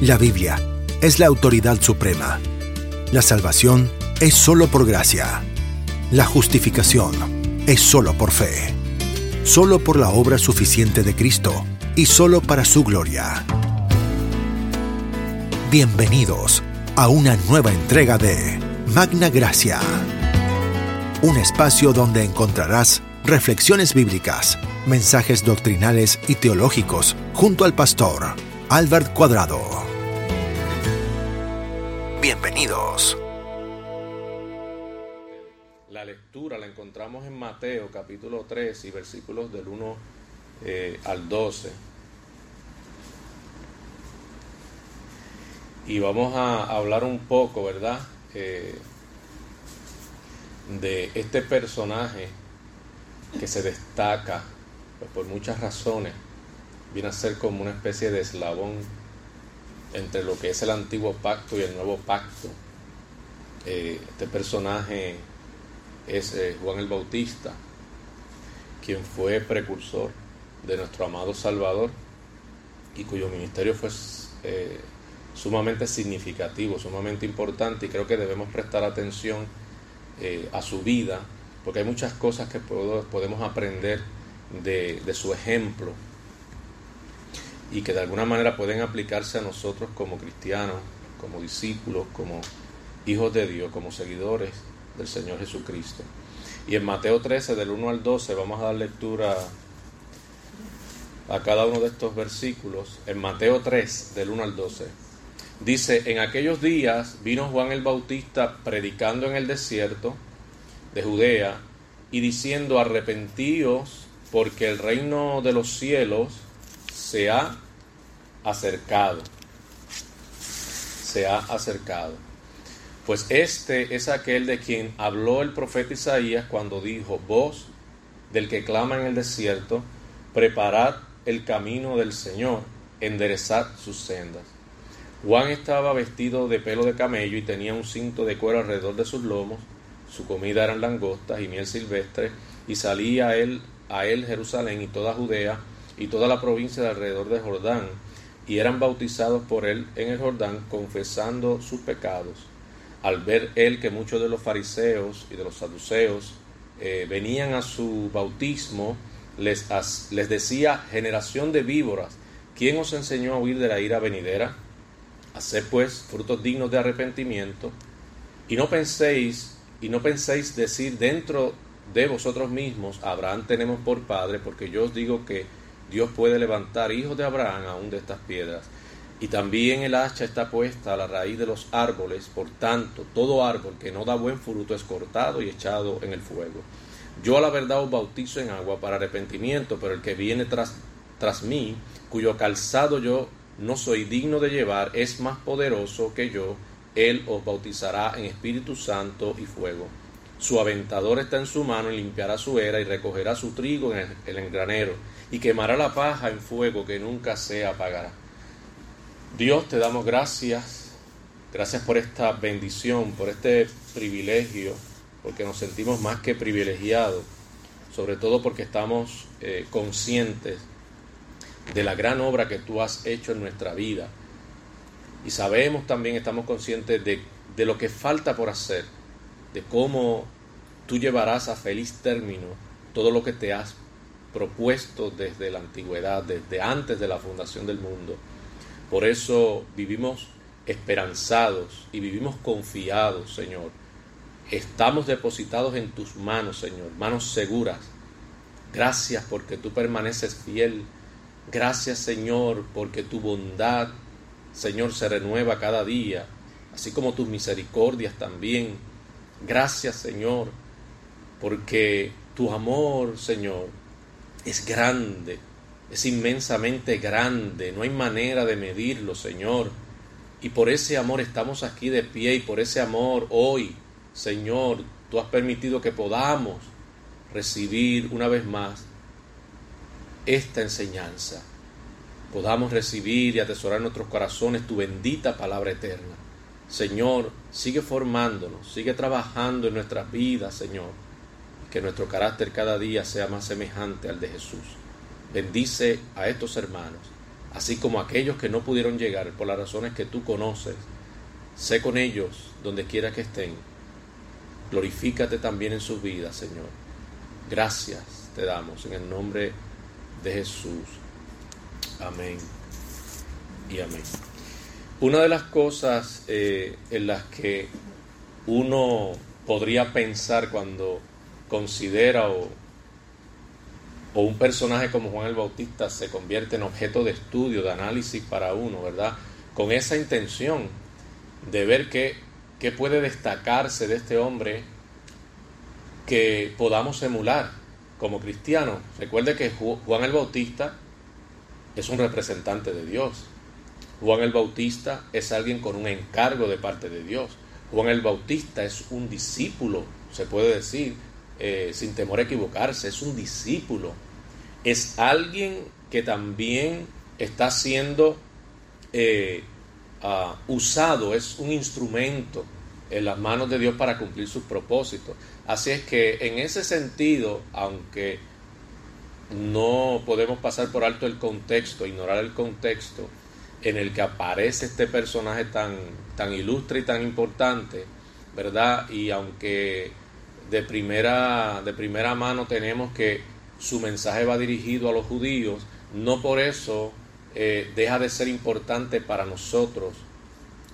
La Biblia es la autoridad suprema. La salvación es solo por gracia. La justificación es solo por fe. Solo por la obra suficiente de Cristo y solo para su gloria. Bienvenidos a una nueva entrega de Magna Gracia. Un espacio donde encontrarás reflexiones bíblicas, mensajes doctrinales y teológicos junto al pastor Albert Cuadrado. Bienvenidos. La lectura la encontramos en Mateo capítulo 3 y versículos del 1 eh, al 12. Y vamos a hablar un poco, ¿verdad? Eh, de este personaje que se destaca pues, por muchas razones. Viene a ser como una especie de eslabón entre lo que es el antiguo pacto y el nuevo pacto. Eh, este personaje es eh, Juan el Bautista, quien fue precursor de nuestro amado Salvador y cuyo ministerio fue eh, sumamente significativo, sumamente importante y creo que debemos prestar atención a su vida porque hay muchas cosas que podemos aprender de, de su ejemplo y que de alguna manera pueden aplicarse a nosotros como cristianos, como discípulos, como hijos de Dios, como seguidores del Señor Jesucristo. Y en Mateo 13, del 1 al 12, vamos a dar lectura a cada uno de estos versículos. En Mateo 3, del 1 al 12, dice, en aquellos días vino Juan el Bautista predicando en el desierto de Judea y diciendo, arrepentíos porque el reino de los cielos se ha acercado. Se ha acercado. Pues este es aquel de quien habló el profeta Isaías cuando dijo, voz del que clama en el desierto, preparad el camino del Señor, enderezad sus sendas. Juan estaba vestido de pelo de camello y tenía un cinto de cuero alrededor de sus lomos, su comida eran langostas y miel silvestre, y salía a él, a él Jerusalén y toda Judea y toda la provincia de alrededor de Jordán, y eran bautizados por él en el Jordán, confesando sus pecados. Al ver él que muchos de los fariseos y de los saduceos eh, venían a su bautismo, les, les decía, generación de víboras, ¿quién os enseñó a huir de la ira venidera? Haced pues frutos dignos de arrepentimiento, y no penséis, y no penséis decir dentro de vosotros mismos, Abraham tenemos por padre, porque yo os digo que Dios puede levantar hijos de Abraham aún de estas piedras. Y también el hacha está puesta a la raíz de los árboles, por tanto, todo árbol que no da buen fruto es cortado y echado en el fuego. Yo a la verdad os bautizo en agua para arrepentimiento, pero el que viene tras, tras mí, cuyo calzado yo no soy digno de llevar, es más poderoso que yo, él os bautizará en Espíritu Santo y fuego. Su aventador está en su mano y limpiará su era y recogerá su trigo en el, el engranero y quemará la paja en fuego que nunca se apagará. Dios te damos gracias, gracias por esta bendición, por este privilegio, porque nos sentimos más que privilegiados, sobre todo porque estamos eh, conscientes de la gran obra que tú has hecho en nuestra vida. Y sabemos también, estamos conscientes de, de lo que falta por hacer, de cómo tú llevarás a feliz término todo lo que te has propuesto desde la antigüedad, desde antes de la fundación del mundo. Por eso vivimos esperanzados y vivimos confiados, Señor. Estamos depositados en tus manos, Señor, manos seguras. Gracias porque tú permaneces fiel. Gracias, Señor, porque tu bondad, Señor, se renueva cada día, así como tus misericordias también. Gracias, Señor, porque tu amor, Señor, es grande, es inmensamente grande, no hay manera de medirlo, Señor. Y por ese amor estamos aquí de pie y por ese amor hoy, Señor, tú has permitido que podamos recibir una vez más esta enseñanza. Podamos recibir y atesorar en nuestros corazones tu bendita palabra eterna. Señor, sigue formándonos, sigue trabajando en nuestras vidas, Señor que nuestro carácter cada día sea más semejante al de Jesús. Bendice a estos hermanos así como aquellos que no pudieron llegar por las razones que tú conoces. Sé con ellos donde quiera que estén. Glorifícate también en sus vidas, Señor. Gracias te damos en el nombre de Jesús. Amén y amén. Una de las cosas eh, en las que uno podría pensar cuando considera o, o un personaje como Juan el Bautista se convierte en objeto de estudio, de análisis para uno, ¿verdad? Con esa intención de ver qué, qué puede destacarse de este hombre que podamos emular como cristianos. Recuerde que Juan el Bautista es un representante de Dios. Juan el Bautista es alguien con un encargo de parte de Dios. Juan el Bautista es un discípulo, se puede decir, eh, sin temor a equivocarse, es un discípulo. Es alguien que también está siendo eh, ah, usado, es un instrumento en las manos de Dios para cumplir sus propósitos. Así es que en ese sentido, aunque no podemos pasar por alto el contexto, ignorar el contexto en el que aparece este personaje tan, tan ilustre y tan importante, ¿verdad? Y aunque de primera, de primera mano tenemos que su mensaje va dirigido a los judíos, no por eso eh, deja de ser importante para nosotros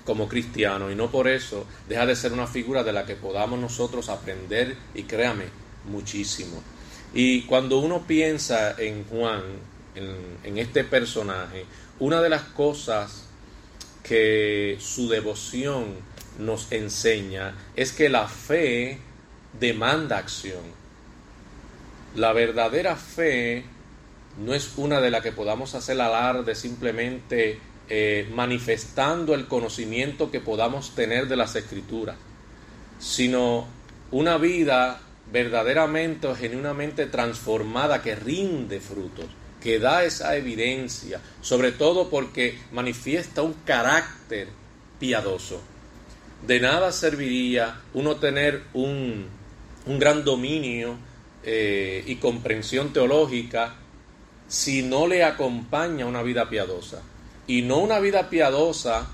como cristianos y no por eso deja de ser una figura de la que podamos nosotros aprender y créame muchísimo. Y cuando uno piensa en Juan, en, este personaje, una de las cosas que su devoción nos enseña es que la fe demanda acción. La verdadera fe no es una de la que podamos hacer alarde simplemente eh, manifestando el conocimiento que podamos tener de las escrituras, sino una vida verdaderamente o genuinamente transformada que rinde frutos, que da esa evidencia, sobre todo porque manifiesta un carácter piadoso. De nada serviría uno tener un, un gran dominio eh, y comprensión teológica si no le acompaña una vida piadosa. Y no una vida piadosa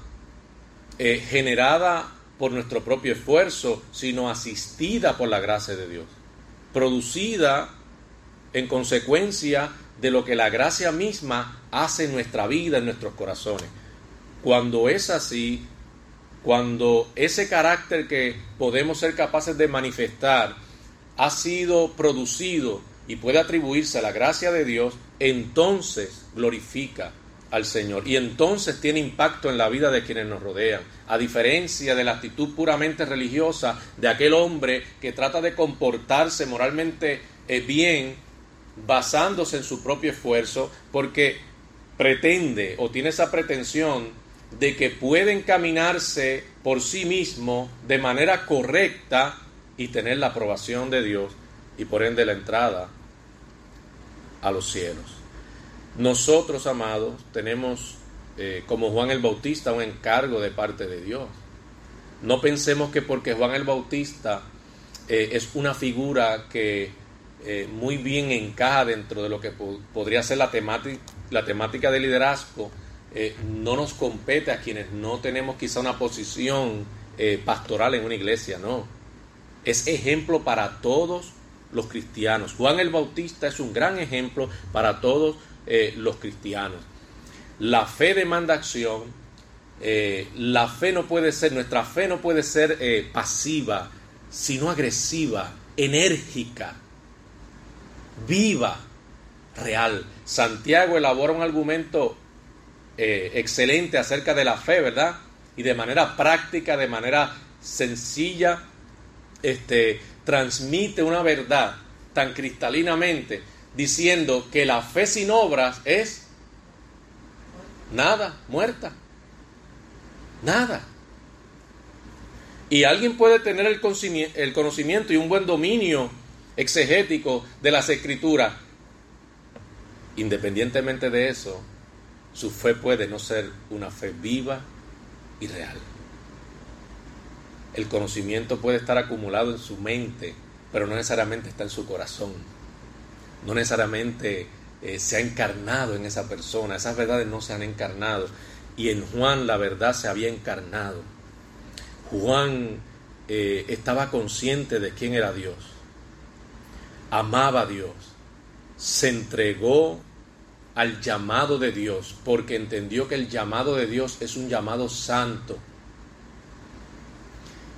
eh, generada por nuestro propio esfuerzo, sino asistida por la gracia de Dios, producida en consecuencia de lo que la gracia misma hace en nuestra vida, en nuestros corazones. Cuando es así, cuando ese carácter que podemos ser capaces de manifestar ha sido producido y puede atribuirse a la gracia de Dios, entonces glorifica al Señor. Y entonces tiene impacto en la vida de quienes nos rodean, a diferencia de la actitud puramente religiosa de aquel hombre que trata de comportarse moralmente eh, bien basándose en su propio esfuerzo porque pretende o tiene esa pretensión de que puede encaminarse por sí mismo de manera correcta y tener la aprobación de Dios y por ende la entrada a los cielos. Nosotros, amados, tenemos eh, como Juan el Bautista un encargo de parte de Dios. No pensemos que porque Juan el Bautista eh, es una figura que eh, muy bien encaja dentro de lo que podría ser la la temática de liderazgo, no nos compete a quienes no tenemos quizá una posición pastoral en una iglesia, no. Es ejemplo para todos los cristianos. Juan el Bautista es un gran ejemplo para todos eh, los cristianos. La fe demanda acción. Eh, la fe no puede ser, nuestra fe no puede ser eh, pasiva, sino agresiva, enérgica, viva, real. Santiago elabora un argumento excelente acerca de la fe, ¿verdad? Y de manera práctica, de manera sencilla, este, transmite una verdad tan cristalinamente diciendo que la fe sin obras es nada, muerta. Nada. Y alguien puede tener el conocimiento y un buen dominio exegético de las escrituras. Independientemente de eso, su fe puede no ser una fe viva y real. El conocimiento puede estar acumulado en su mente, pero no necesariamente está en su corazón no necesariamente eh, se ha encarnado en esa persona, esas verdades no se han encarnado. Y en Juan la verdad se había encarnado. Juan eh, estaba consciente de quién era Dios, amaba a Dios, se entregó al llamado de Dios, porque entendió que el llamado de Dios es un llamado santo.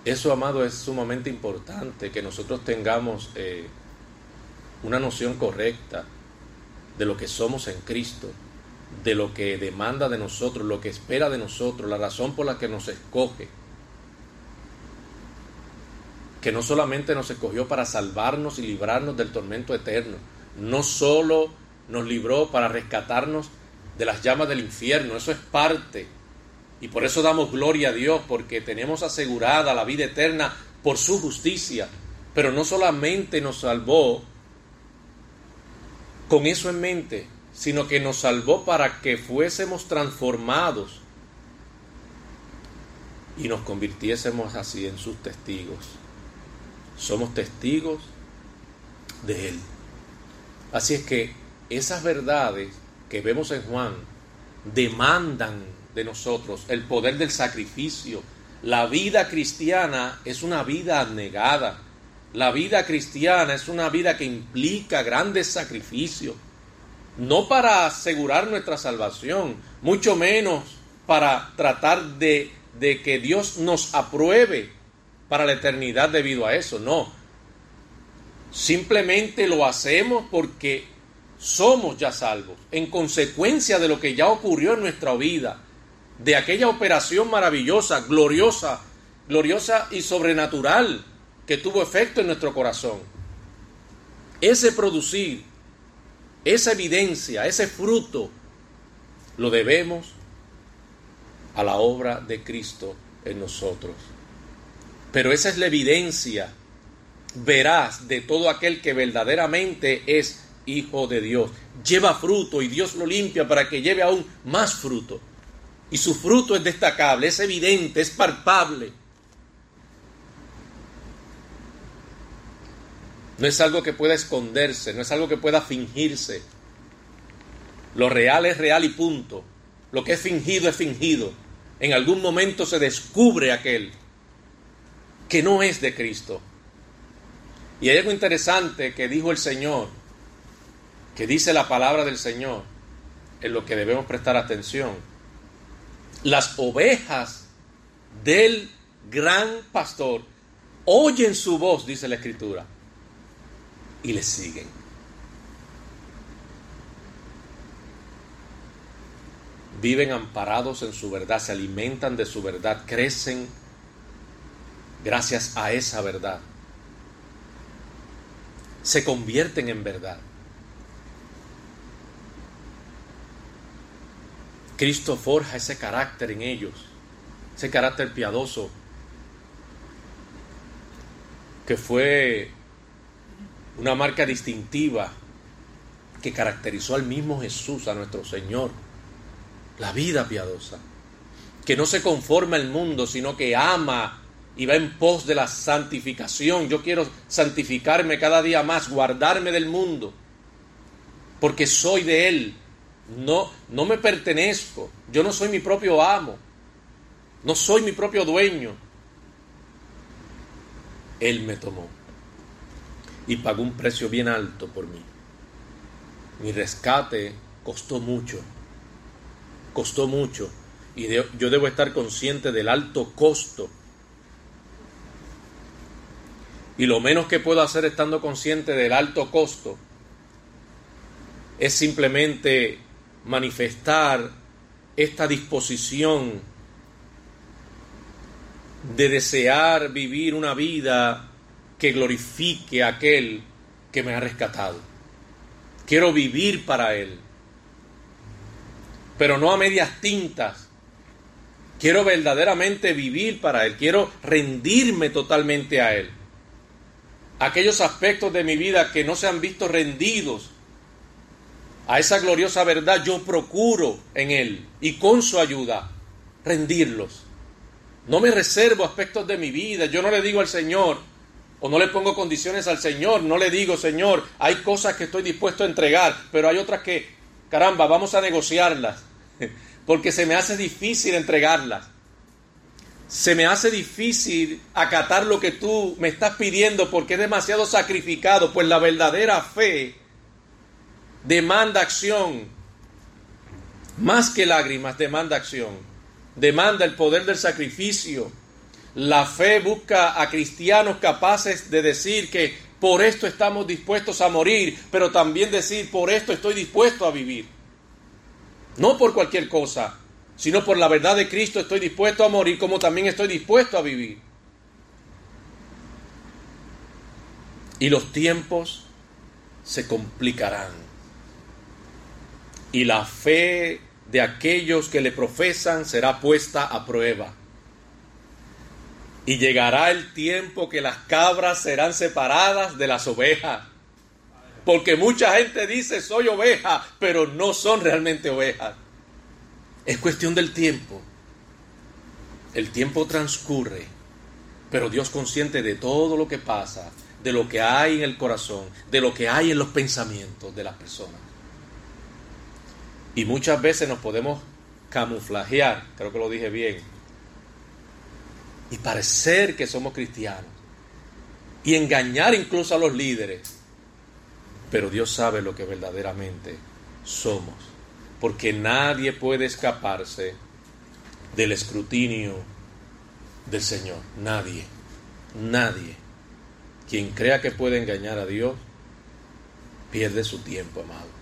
Eso, amado, es sumamente importante, que nosotros tengamos eh, una noción correcta de lo que somos en Cristo, de lo que demanda de nosotros, lo que espera de nosotros, la razón por la que nos escoge. Que no solamente nos escogió para salvarnos y librarnos del tormento eterno, no solo nos libró para rescatarnos de las llamas del infierno, eso es parte. Y por eso damos gloria a Dios, porque tenemos asegurada la vida eterna por su justicia. Pero no solamente nos salvó con eso en mente, sino que nos salvó para que fuésemos transformados y nos convirtiésemos así en sus testigos. Somos testigos de Él. Así es que esas verdades que vemos en Juan demandan de nosotros el poder del sacrificio. La vida cristiana es una vida abnegada. La vida cristiana es una vida que implica grandes sacrificios. No para asegurar nuestra salvación, mucho menos para tratar de, de que Dios nos apruebe para la eternidad debido a eso. No. Simplemente lo hacemos porque somos ya salvos, en consecuencia de lo que ya ocurrió en nuestra vida, de aquella operación maravillosa, gloriosa, gloriosa y sobrenatural que tuvo efecto en nuestro corazón. Ese producir, esa evidencia, ese fruto, lo debemos a la obra de Cristo en nosotros. Pero esa es la evidencia veraz de todo aquel que verdaderamente es hijo de Dios. Lleva fruto y Dios lo limpia para que lleve aún más fruto. Y su fruto es destacable, es evidente, es palpable. No es algo que pueda esconderse, no es algo que pueda fingirse. Lo real es real y punto. Lo que es fingido es fingido. En algún momento se descubre aquel que no es de Cristo. Y hay algo interesante que dijo el Señor que dice la palabra del Señor, en lo que debemos prestar atención. Las ovejas del gran pastor oyen su voz, dice la Escritura, y le siguen. Viven amparados en su verdad, se alimentan de su verdad, crecen gracias a esa verdad. Se convierten en verdad. Cristo forja ese carácter en ellos, ese carácter piadoso, que fue una marca distintiva que caracterizó al mismo Jesús, a nuestro Señor, la vida piadosa, que no se conforma al mundo, sino que ama y va en pos de la santificación. Yo quiero santificarme cada día más, guardarme del mundo, porque soy de Él, no, no me pertenezco. Yo no soy mi propio amo. No soy mi propio dueño. Él me tomó y pagó un precio bien alto por mí. Mi rescate costó mucho. Costó mucho. Y yo debo estar consciente del alto costo. Y lo menos que puedo hacer estando consciente del alto costo es simplemente manifestar esta disposición de desear vivir una vida que glorifique a aquel que me ha rescatado. Quiero vivir para Él, pero no a medias tintas. Quiero verdaderamente vivir para Él, quiero rendirme totalmente a Él. Aquellos aspectos de mi vida que no se han visto rendidos a esa gloriosa verdad, yo procuro en Él y con su ayuda rendirlos. No me reservo aspectos de mi vida. Yo no le digo al Señor, o no le pongo condiciones al Señor, no le digo, Señor, hay cosas que estoy dispuesto a entregar, pero hay otras que, caramba, vamos a negociarlas, porque se me hace difícil entregarlas. Se me hace difícil acatar lo que tú me estás pidiendo porque es demasiado sacrificado, pues la verdadera fe demanda acción, más que lágrimas, demanda acción, demanda el poder del sacrificio la fe busca a cristianos capaces de decir que por esto estamos dispuestos a morir, pero también decir por esto estoy dispuesto a vivir. No por cualquier cosa, sino por la verdad de Cristo estoy dispuesto a morir como también estoy dispuesto a vivir. Y los tiempos se complicarán. Y la fe de aquellos que le profesan será puesta a prueba. Y llegará el tiempo que las cabras serán separadas de las ovejas. Porque mucha gente dice soy oveja, pero no son realmente ovejas. Es cuestión del tiempo. El tiempo transcurre, pero Dios consciente de todo lo que pasa, de lo que hay en el corazón, de lo que hay en los pensamientos de las personas. Y muchas veces nos podemos camuflajear, creo que lo dije bien, y parecer que somos cristianos y engañar incluso a los líderes. Pero Dios sabe lo que verdaderamente somos, porque nadie puede escaparse del escrutinio del Señor, nadie, nadie. Quien crea que puede engañar a Dios, pierde su tiempo, amado.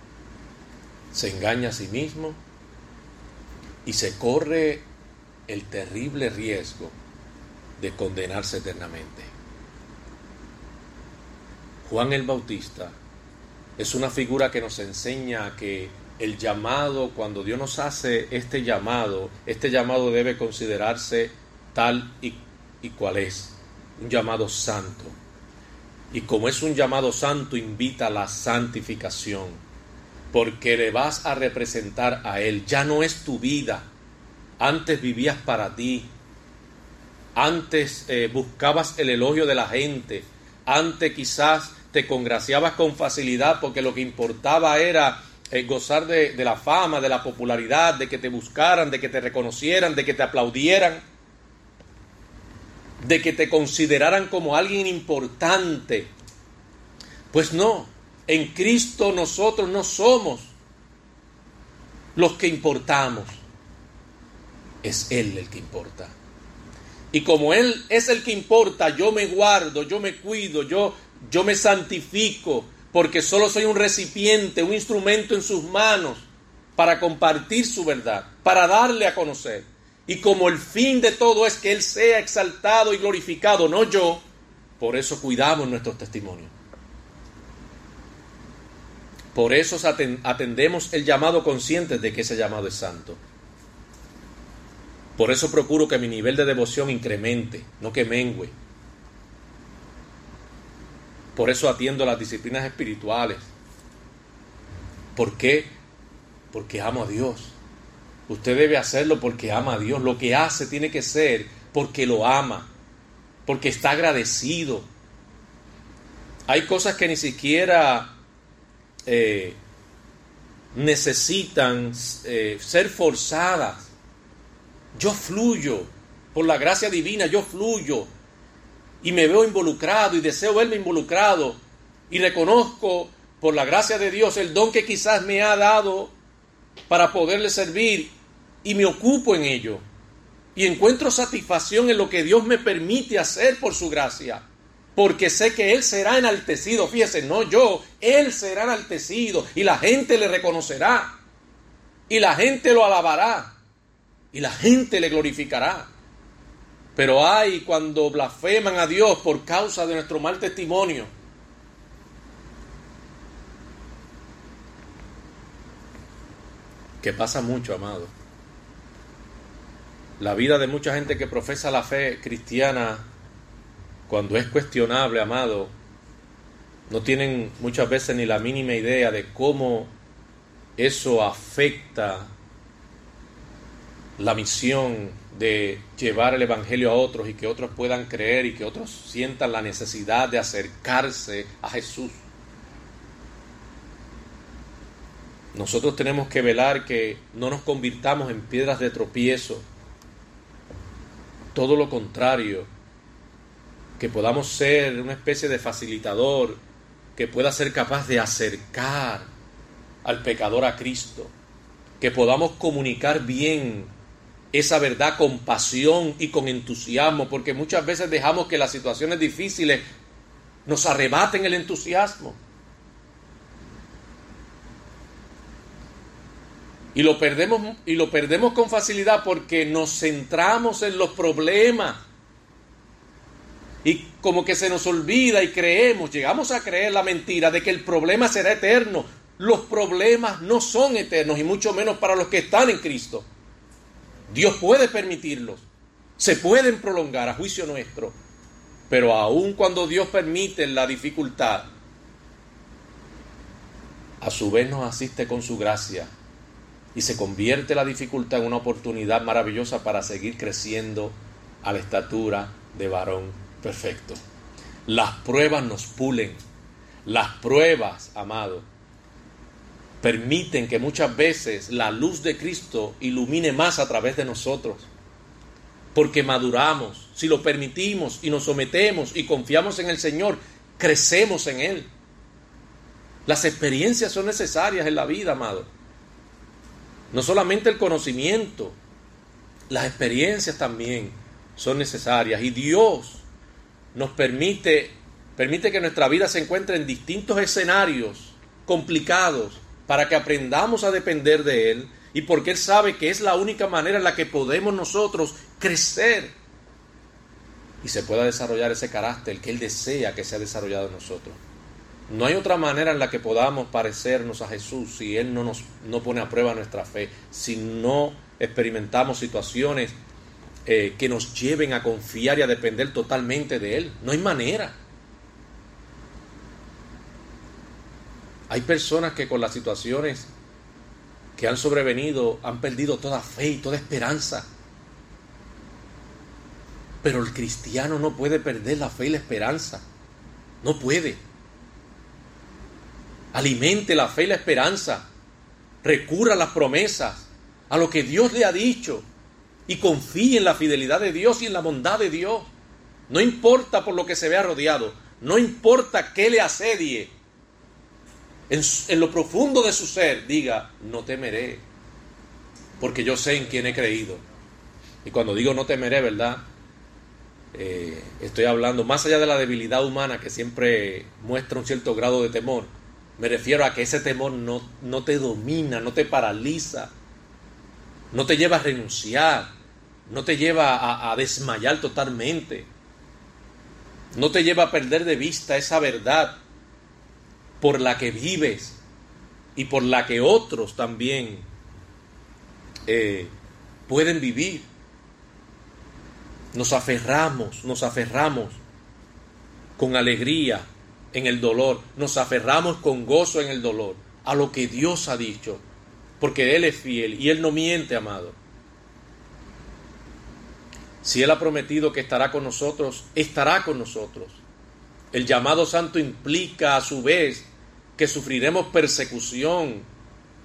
Se engaña a sí mismo y se corre el terrible riesgo de condenarse eternamente. Juan el Bautista es una figura que nos enseña que el llamado, cuando Dios nos hace este llamado, este llamado debe considerarse tal y, y cual es, un llamado santo. Y como es un llamado santo, invita a la santificación, porque le vas a representar a Él. Ya no es tu vida. Antes vivías para ti, antes eh, buscabas el elogio de la gente, antes quizás te congraciabas con facilidad porque lo que importaba era eh, gozar de, de la fama, de la popularidad, de que te buscaran, de que te reconocieran, de que te aplaudieran, de que te consideraran como alguien importante. Pues no, en Cristo nosotros no somos los que importamos, es Él el que importa. Y como Él es el que importa, yo me guardo, yo me cuido, yo, yo me santifico, porque solo soy un recipiente, un instrumento en sus manos para compartir su verdad, para darle a conocer. Y como el fin de todo es que Él sea exaltado y glorificado, no yo, por eso cuidamos nuestros testimonios. Por eso atendemos el llamado consciente de que ese llamado es santo. Por eso procuro que mi nivel de devoción incremente, no que mengue. Por eso atiendo las disciplinas espirituales. ¿Por qué? Porque amo a Dios. Usted debe hacerlo porque ama a Dios. Lo que hace tiene que ser porque lo ama, porque está agradecido. Hay cosas que ni siquiera eh, necesitan eh, ser forzadas yo fluyo por la gracia divina, yo fluyo y me veo involucrado y deseo verme involucrado y reconozco por la gracia de Dios el don que quizás me ha dado para poderle servir y me ocupo en ello y encuentro satisfacción en lo que Dios me permite hacer por su gracia. Porque sé que Él será enaltecido, fíjese, no yo, Él será enaltecido y la gente le reconocerá y la gente lo alabará y la gente le glorificará. Pero hay cuando blasfeman a Dios por causa de nuestro mal testimonio. Que pasa mucho, amado. La vida de mucha gente que profesa la fe cristiana, cuando es cuestionable, amado, no tienen muchas veces ni la mínima idea de cómo eso afecta la misión de llevar el Evangelio a otros y que otros puedan creer y que otros sientan la necesidad de acercarse a Jesús. Nosotros tenemos que velar que no nos convirtamos en piedras de tropiezo. Todo lo contrario, que podamos ser una especie de facilitador que pueda ser capaz de acercar al pecador a Cristo, que podamos comunicar bien esa verdad con pasión y con entusiasmo, porque muchas veces dejamos que las situaciones difíciles nos arrebaten el entusiasmo. Y lo perdemos y lo perdemos con facilidad porque nos centramos en los problemas. Y como que se nos olvida y creemos, llegamos a creer la mentira de que el problema será eterno. Los problemas no son eternos y mucho menos para los que están en Cristo. Dios puede permitirlos, se pueden prolongar a juicio nuestro, pero aun cuando Dios permite la dificultad, a su vez nos asiste con su gracia y se convierte la dificultad en una oportunidad maravillosa para seguir creciendo a la estatura de varón perfecto. Las pruebas nos pulen, las pruebas, amado, permiten que muchas veces la luz de Cristo ilumine más a través de nosotros. Porque maduramos, si lo permitimos y nos sometemos y confiamos en el Señor, crecemos en Él. Las experiencias son necesarias en la vida, amado. No solamente el conocimiento, las experiencias también son necesarias. Y Dios nos permite, permite que nuestra vida se encuentre en distintos escenarios complicados para que aprendamos a depender de Él y porque Él sabe que es la única manera en la que podemos nosotros crecer y se pueda desarrollar ese carácter que Él desea que sea desarrollado en nosotros. No hay otra manera en la que podamos parecernos a Jesús si Él no nos no pone a prueba nuestra fe, si no experimentamos situaciones eh, que nos lleven a confiar y a depender totalmente de Él. No hay manera. Hay personas que con las situaciones que han sobrevenido han perdido toda fe y toda esperanza. Pero el cristiano no puede perder la fe y la esperanza. No puede. Alimente la fe y la esperanza. Recurra a las promesas, a lo que Dios le ha dicho. Y confíe en la fidelidad de Dios y en la bondad de Dios. No importa por lo que se vea rodeado. No importa qué le asedie en, lo profundo de su ser, diga, no temeré, porque yo sé en quién he creído. Y cuando digo no temeré, ¿verdad? Eh, estoy hablando más allá de la debilidad humana que siempre muestra un cierto grado de temor. Me refiero a que ese temor no, no te domina, no te paraliza, no te lleva a renunciar, no te lleva a, desmayar totalmente, no te lleva a perder de vista esa verdad por la que vives y por la que otros también eh, pueden vivir. Nos aferramos, nos aferramos con alegría en el dolor, nos aferramos con gozo en el dolor a lo que Dios ha dicho, porque Él es fiel y Él no miente, amado. Si Él ha prometido que estará con nosotros, estará con nosotros. El llamado santo implica a su vez que sufriremos persecución.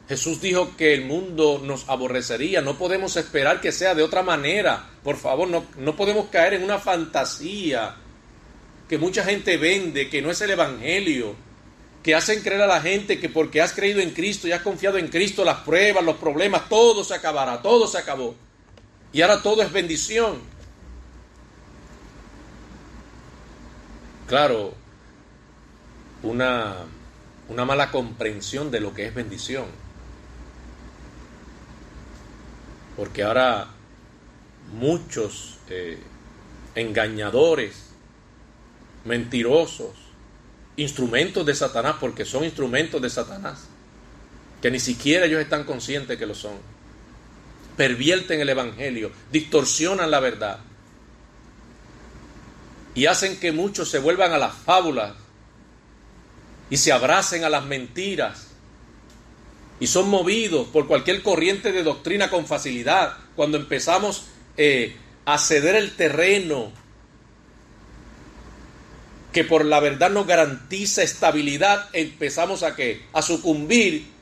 Jesús dijo que el mundo nos aborrecería. No podemos esperar que sea de otra manera. Por favor, no, no podemos caer en una fantasía que mucha gente vende, que no es el Evangelio, que hacen creer a la gente que porque has creído en Cristo y has confiado en Cristo, las pruebas, los problemas, todo se acabará, todo se acabó. Y ahora todo es bendición. Claro, una una mala comprensión de lo que es bendición. Porque ahora muchos eh, engañadores, mentirosos, instrumentos de Satanás, porque son instrumentos de Satanás, que ni siquiera ellos están conscientes que lo son, pervierten el Evangelio, distorsionan la verdad y hacen que muchos se vuelvan a las fábulas y se abracen a las mentiras y son movidos por cualquier corriente de doctrina con facilidad, cuando empezamos eh, a ceder el terreno que por la verdad nos garantiza estabilidad, empezamos a qué? A sucumbir.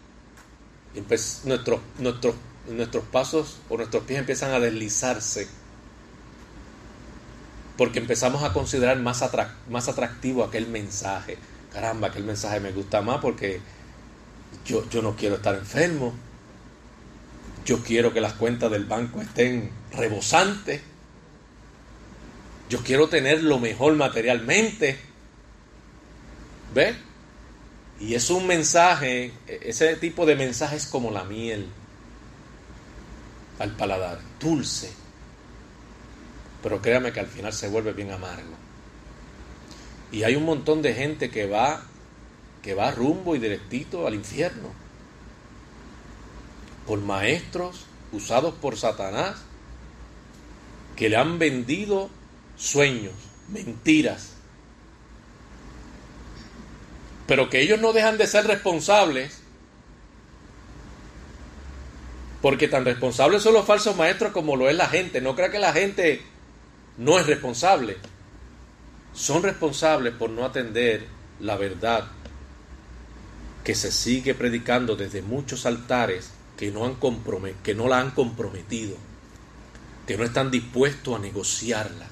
Nuestros, nuestros, nuestros pasos o nuestros pies empiezan a deslizarse. Porque empezamos a considerar más, más atractivo aquel mensaje. Caramba, aquel mensaje me gusta más porque yo, yo no quiero estar enfermo. Yo quiero que las cuentas del banco estén rebosantes. Yo quiero tener lo mejor materialmente. ¿Ve? Y es un mensaje, ese tipo de mensaje es como la miel al paladar, dulce. Pero créame que al final se vuelve bien amargo. Y hay un montón de gente que va que va rumbo y directito al infierno. Por maestros usados por Satanás que le han vendido sueños, mentiras. Pero que ellos no dejan de ser responsables, porque tan responsables son los falsos maestros como lo es la gente. No crea que la gente no es responsable. Son responsables por no atender la verdad que se sigue predicando desde muchos altares que no, que no la han comprometido, que no están dispuestos a negociarla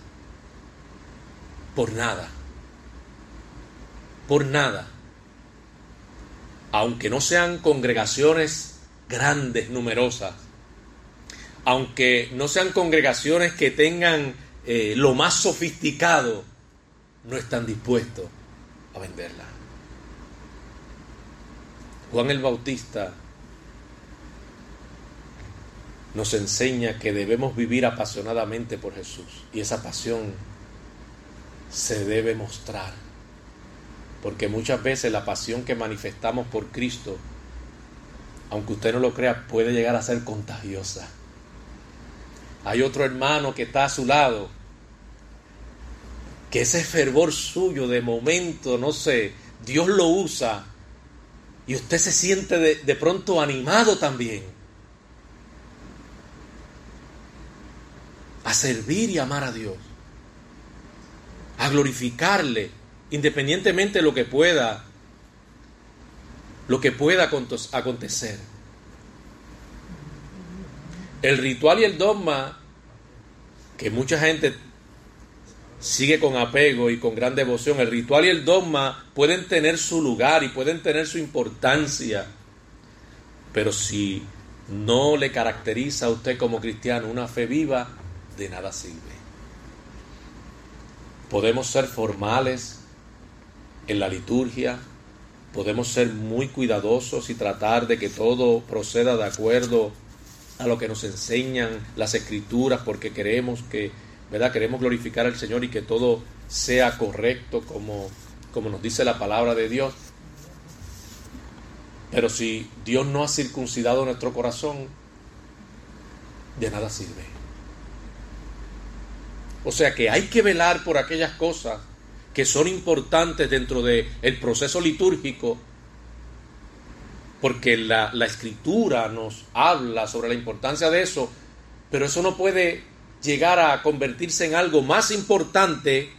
por nada. Por nada. Aunque no sean congregaciones grandes, numerosas, aunque no sean congregaciones que tengan eh, lo más sofisticado, no están dispuestos a venderla. Juan el Bautista nos enseña que debemos vivir apasionadamente por Jesús y esa pasión se debe mostrar. Porque muchas veces la pasión que manifestamos por Cristo, aunque usted no lo crea, puede llegar a ser contagiosa. Hay otro hermano que está a su lado, que ese fervor suyo de momento, no sé, Dios lo usa y usted se siente de, de pronto animado también a servir y amar a Dios a glorificarle, independientemente de lo que pueda, lo que pueda acontecer. El ritual y el dogma que mucha gente sigue con apego y con gran devoción, el ritual y el dogma pueden tener su lugar y pueden tener su importancia, pero si no le caracteriza a usted como cristiano una fe viva, de nada sirve. Podemos ser formales en la liturgia, podemos ser muy cuidadosos y tratar de que todo proceda de acuerdo a lo que nos enseñan las escrituras porque queremos que, ¿verdad? Queremos glorificar al Señor y que todo sea correcto como, como nos dice la palabra de Dios. Pero si Dios no ha circuncidado nuestro corazón, de nada sirve. O sea que hay que velar por aquellas cosas que son importantes dentro del el proceso litúrgico, porque la, la escritura nos habla sobre la importancia de eso, pero eso no puede llegar a convertirse en algo más importante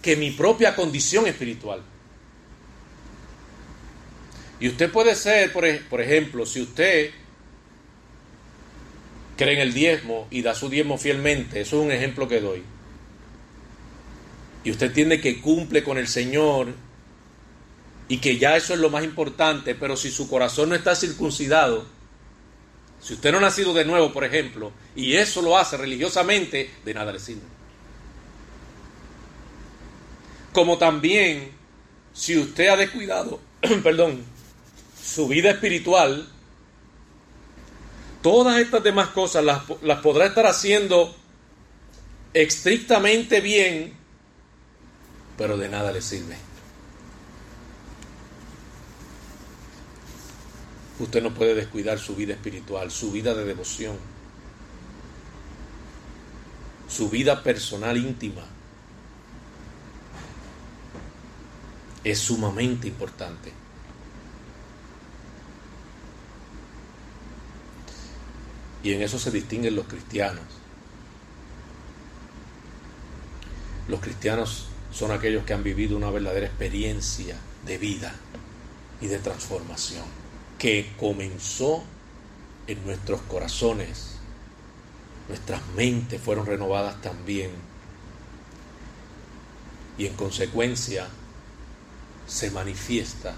que mi propia condición espiritual. Y usted puede ser, por ejemplo, si usted cree en el diezmo y da su diezmo fielmente, eso es un ejemplo que doy. Y usted entiende que cumple con el Señor y que ya eso es lo más importante, pero si su corazón no está circuncidado, si usted no ha nacido de nuevo, por ejemplo, y eso lo hace religiosamente, de nada le sirve. Como también, si usted ha descuidado, perdón, su vida espiritual, todas estas demás cosas las podrá estar haciendo estrictamente bien, pero de nada le sirve. Usted no puede descuidar su vida espiritual, su vida de devoción, su vida personal íntima. Es sumamente importante. Y en eso se distinguen los cristianos. Los cristianos son aquellos que han vivido una verdadera experiencia de vida y de transformación, que comenzó en nuestros corazones, nuestras mentes fueron renovadas también y en consecuencia se manifiesta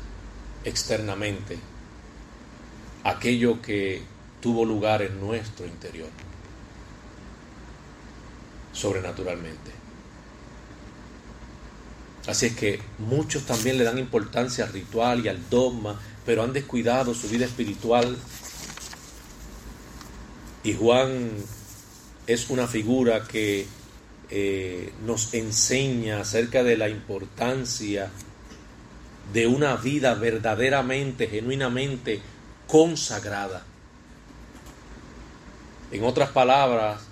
externamente aquello que tuvo lugar en nuestro interior, sobrenaturalmente. Así es que muchos también le dan importancia al ritual y al dogma, pero han descuidado su vida espiritual. Y Juan es una figura que eh, nos enseña acerca de la importancia de una vida verdaderamente, genuinamente consagrada. En otras palabras,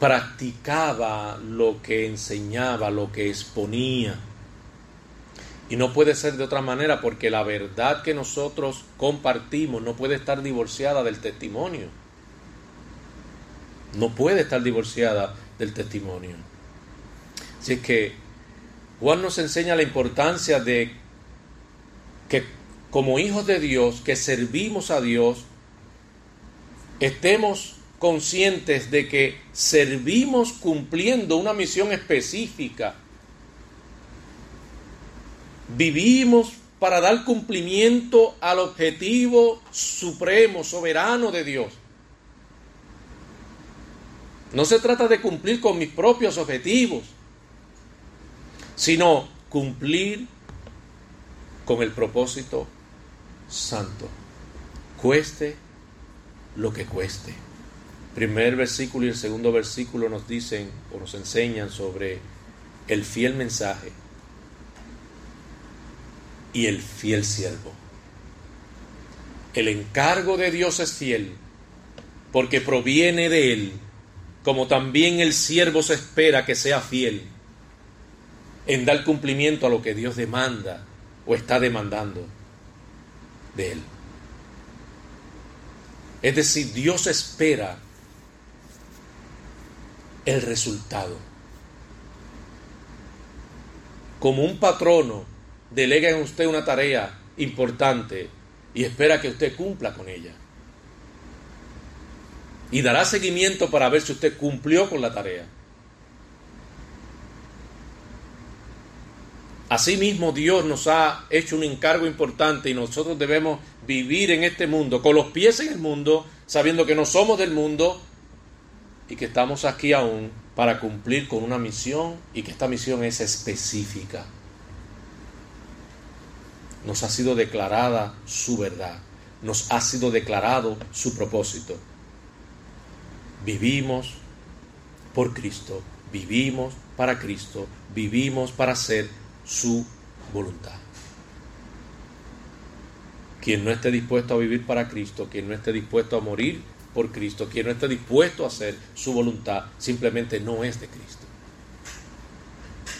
practicaba lo que enseñaba, lo que exponía. Y no puede ser de otra manera porque la verdad que nosotros compartimos no puede estar divorciada del testimonio. No puede estar divorciada del testimonio. Así es que Juan nos enseña la importancia de que como hijos de Dios, que servimos a Dios, estemos conscientes de que servimos cumpliendo una misión específica. Vivimos para dar cumplimiento al objetivo supremo, soberano de Dios. No se trata de cumplir con mis propios objetivos, sino cumplir con el propósito santo, cueste lo que cueste primer versículo y el segundo versículo nos dicen o nos enseñan sobre el fiel mensaje y el fiel siervo. El encargo de Dios es fiel porque proviene de Él, como también el siervo se espera que sea fiel en dar cumplimiento a lo que Dios demanda o está demandando de Él. Es decir, Dios espera el resultado. Como un patrono delega en usted una tarea importante y espera que usted cumpla con ella. Y dará seguimiento para ver si usted cumplió con la tarea. Asimismo, Dios nos ha hecho un encargo importante y nosotros debemos vivir en este mundo, con los pies en el mundo, sabiendo que no somos del mundo, y que estamos aquí aún para cumplir con una misión y que esta misión es específica. Nos ha sido declarada su verdad, nos ha sido declarado su propósito. Vivimos por Cristo, vivimos para Cristo, vivimos para hacer su voluntad. Quien no esté dispuesto a vivir para Cristo, quien no esté dispuesto a morir por Cristo, quien no esté dispuesto a hacer su voluntad, simplemente no es de Cristo.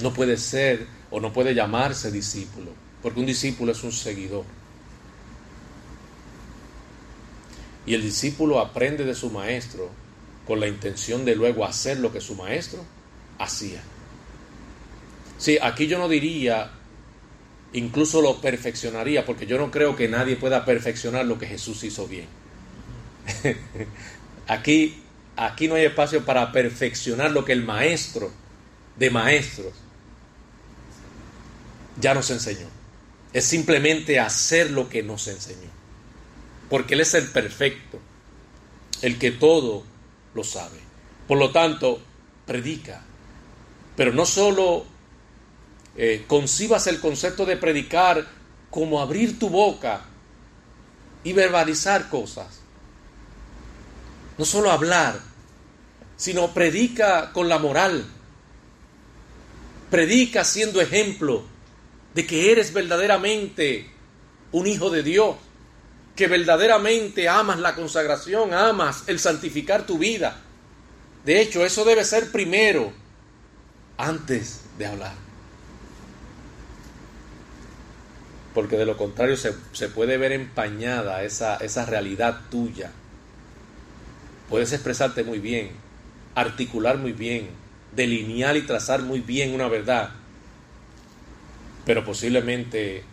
No puede ser o no puede llamarse discípulo, porque un discípulo es un seguidor. Y el discípulo aprende de su maestro con la intención de luego hacer lo que su maestro hacía. Sí, aquí yo no diría, incluso lo perfeccionaría, porque yo no creo que nadie pueda perfeccionar lo que Jesús hizo bien. aquí, aquí no hay espacio para perfeccionar lo que el maestro de maestros ya nos enseñó. Es simplemente hacer lo que nos enseñó. Porque Él es el perfecto, el que todo lo sabe. Por lo tanto, predica. Pero no solo eh, concibas el concepto de predicar como abrir tu boca y verbalizar cosas, no solo hablar, sino predica con la moral. Predica siendo ejemplo de que eres verdaderamente un hijo de Dios, que verdaderamente amas la consagración, amas el santificar tu vida. De hecho, eso debe ser primero antes de hablar. Porque de lo contrario se, se puede ver empañada esa, esa realidad tuya puedes expresarte muy bien, articular muy bien, delinear y trazar muy bien una verdad, pero posiblemente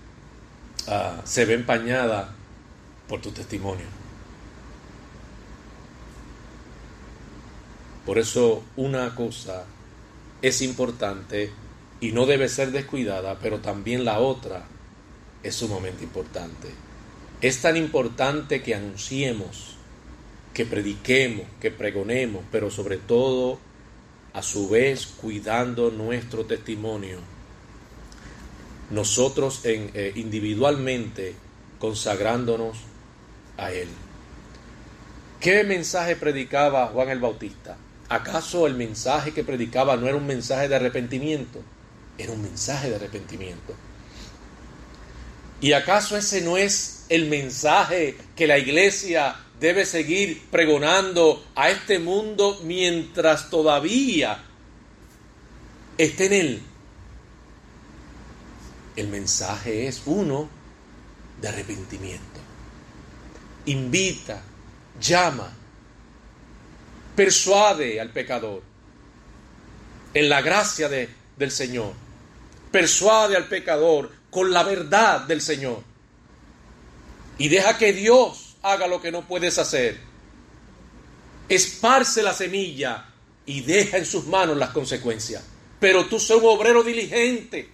ah, se ve empañada por tu testimonio. Por eso una cosa es importante y no debe ser descuidada, pero también la otra es sumamente importante. Es tan importante que anunciemos, que prediquemos, que pregonemos, pero sobre todo, a su vez, cuidando nuestro testimonio. Nosotros en, eh, individualmente consagrándonos a Él. ¿Qué mensaje predicaba Juan el Bautista? ¿Acaso el mensaje que predicaba no era un mensaje de arrepentimiento? Era un mensaje de arrepentimiento. ¿Y acaso ese no es el mensaje que la iglesia debe seguir pregonando a este mundo mientras todavía esté en él? El mensaje es uno de arrepentimiento. Invita, llama, persuade al pecador en la gracia de, del Señor. Persuade al pecador con la verdad del Señor. Y deja que Dios haga lo que no puedes hacer. Esparce la semilla y deja en sus manos las consecuencias. Pero tú sé un obrero diligente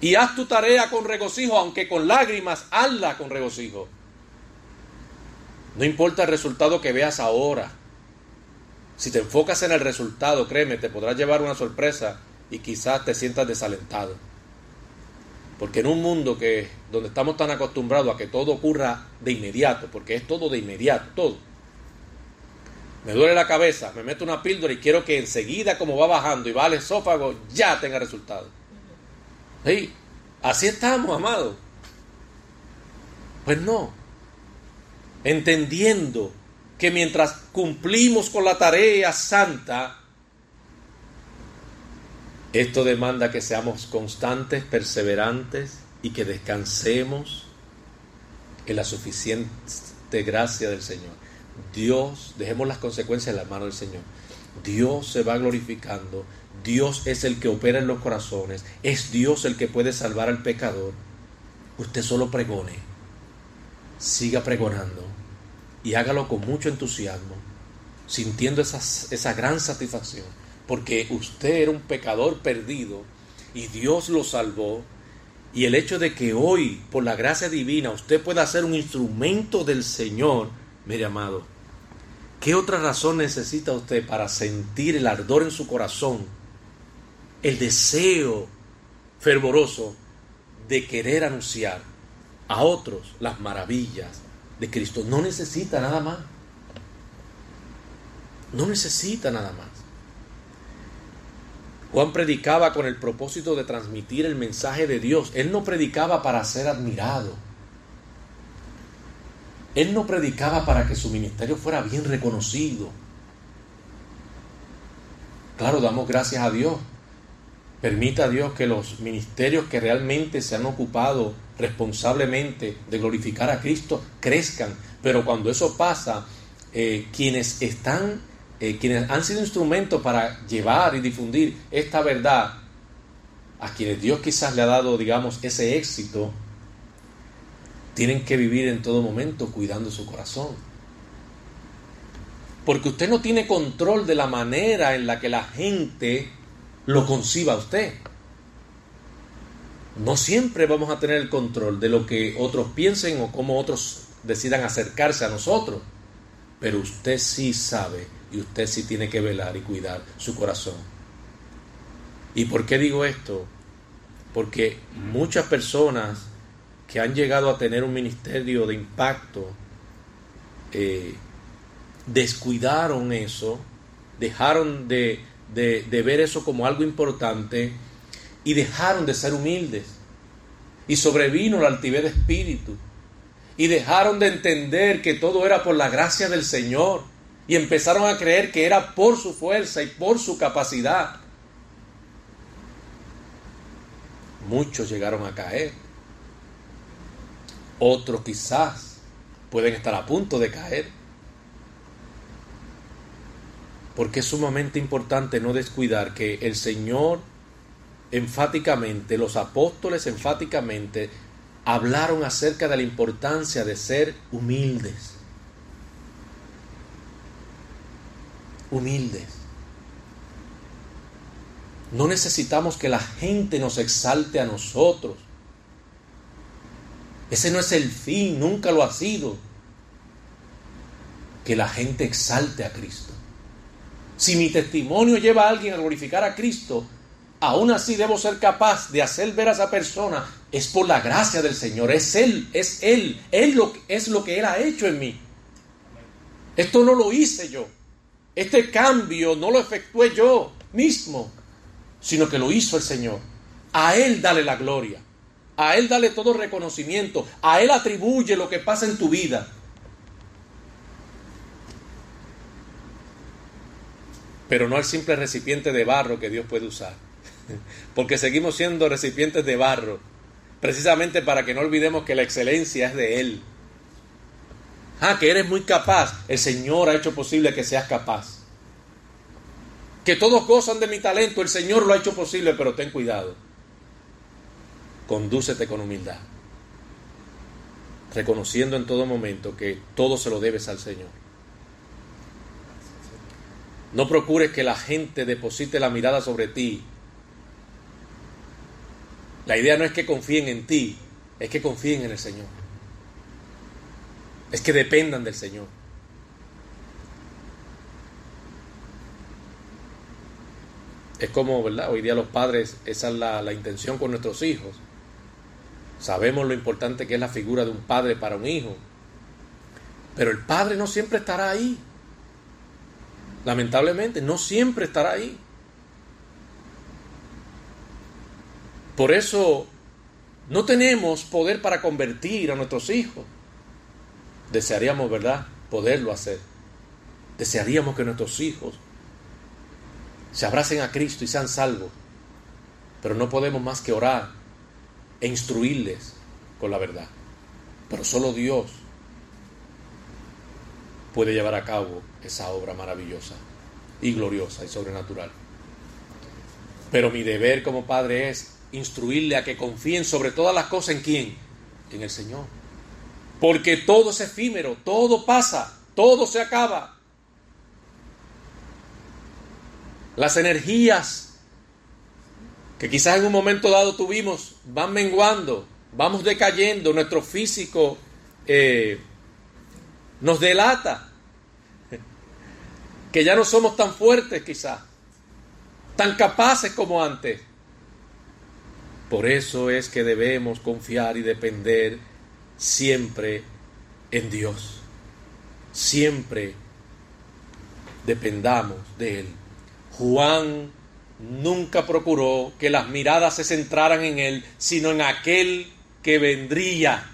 y haz tu tarea con regocijo, aunque con lágrimas, hazla con regocijo. No importa el resultado que veas ahora. Si te enfocas en el resultado, créeme, te podrás llevar una sorpresa y quizás te sientas desalentado. Porque en un mundo que donde estamos tan acostumbrados a que todo ocurra de inmediato, porque es todo de inmediato, todo. Me duele la cabeza, me meto una píldora y quiero que enseguida como va bajando y va al esófago ya tenga resultado. ¿Sí? Así estamos, amados. Pues no. Entendiendo que mientras cumplimos con la tarea santa, esto demanda que seamos constantes, perseverantes y que descansemos en la suficiente gracia del Señor. Dios, dejemos las consecuencias en la mano del Señor. Dios se va glorificando, Dios es el que opera en los corazones, es Dios el que puede salvar al pecador. Usted solo pregone, siga pregonando y hágalo con mucho entusiasmo, sintiendo esa, esa gran satisfacción porque usted era un pecador perdido y Dios lo salvó. Y el hecho de que hoy, por la gracia divina, usted pueda ser un instrumento del Señor, mire amado, ¿qué otra razón necesita usted para sentir el ardor en su corazón, el deseo fervoroso de querer anunciar a otros las maravillas de Cristo? No necesita nada más. No necesita nada más. Juan predicaba con el propósito de transmitir el mensaje de Dios. Él no predicaba para ser admirado. Él no predicaba para que su ministerio fuera bien reconocido. Claro, damos gracias a Dios. Permita a Dios que los ministerios que realmente se han ocupado responsablemente de glorificar a Cristo crezcan. Pero cuando eso pasa, eh, quienes están eh, quienes han sido instrumentos para llevar y difundir esta verdad, a quienes Dios quizás le ha dado, digamos, ese éxito, tienen que vivir en todo momento cuidando su corazón. Porque usted no tiene control de la manera en la que la gente lo conciba a usted. No siempre vamos a tener el control de lo que otros piensen o cómo otros decidan acercarse a nosotros. Pero usted sí sabe y usted sí tiene que velar y cuidar su corazón. ¿Y por qué digo esto? Porque muchas personas que han llegado a tener un ministerio de impacto eh, descuidaron eso, dejaron de, de ver eso como algo importante y dejaron de ser humildes. Y sobrevino la altivez de espíritu. Y dejaron de entender que todo era por la gracia del Señor y empezaron a creer que era por su fuerza y por su capacidad. Muchos llegaron a caer. Otros quizás pueden estar a punto de caer. Porque es sumamente importante no descuidar que el Señor enfáticamente, los apóstoles enfáticamente hablaron acerca de la importancia de ser humildes. Humildes. No necesitamos que la gente nos exalte a nosotros. Ese no es el fin, nunca lo ha sido. Que la gente exalte a Cristo. Si mi testimonio lleva a alguien a glorificar a Cristo, aún así debo ser capaz de hacer ver a esa persona, es por la gracia del Señor, es Él, es Él, Él lo, es lo que Él ha hecho en mí. Esto no lo hice yo, este cambio no lo efectué yo mismo, sino que lo hizo el Señor. A Él dale la gloria, a Él dale todo reconocimiento, a Él atribuye lo que pasa en tu vida. Pero no al simple recipiente de barro que Dios puede usar porque seguimos siendo recipientes de barro, precisamente para que no olvidemos que la excelencia es de Él. Ah, que eres muy capaz, el Señor ha hecho posible que seas capaz. Que todos gozan de mi talento, el Señor lo ha hecho posible, pero ten cuidado. Condúcete con humildad, reconociendo en todo momento que todo se lo debes al Señor. No procures que la gente deposite la mirada sobre ti la idea no es que confíen en ti, es que confíen en el Señor. Es que dependan del Señor. Es como, ¿verdad? Hoy día los padres, esa es la, la intención con nuestros hijos. Sabemos lo importante que es la figura de un padre para un hijo. Pero el padre no siempre estará ahí. Lamentablemente, no siempre estará ahí. Por eso no tenemos poder para convertir a nuestros hijos. Desearíamos, ¿verdad?, poderlo hacer. Desearíamos que nuestros hijos se abracen a Cristo y sean salvos. Pero no podemos más que orar e instruirles con la verdad. Pero solo Dios puede llevar a cabo esa obra maravillosa y gloriosa y sobrenatural. Pero mi deber como padre es instruirle a que confíen sobre todas las cosas en quién? En el Señor. Porque todo es efímero, todo pasa, todo se acaba. Las energías que quizás en un momento dado tuvimos van menguando, vamos decayendo, nuestro físico eh, nos delata, que ya no somos tan fuertes quizás, tan capaces como antes. Por eso es que debemos confiar y depender siempre en Dios. Siempre dependamos de Él. Juan nunca procuró que las miradas se centraran en Él, sino en aquel que vendría.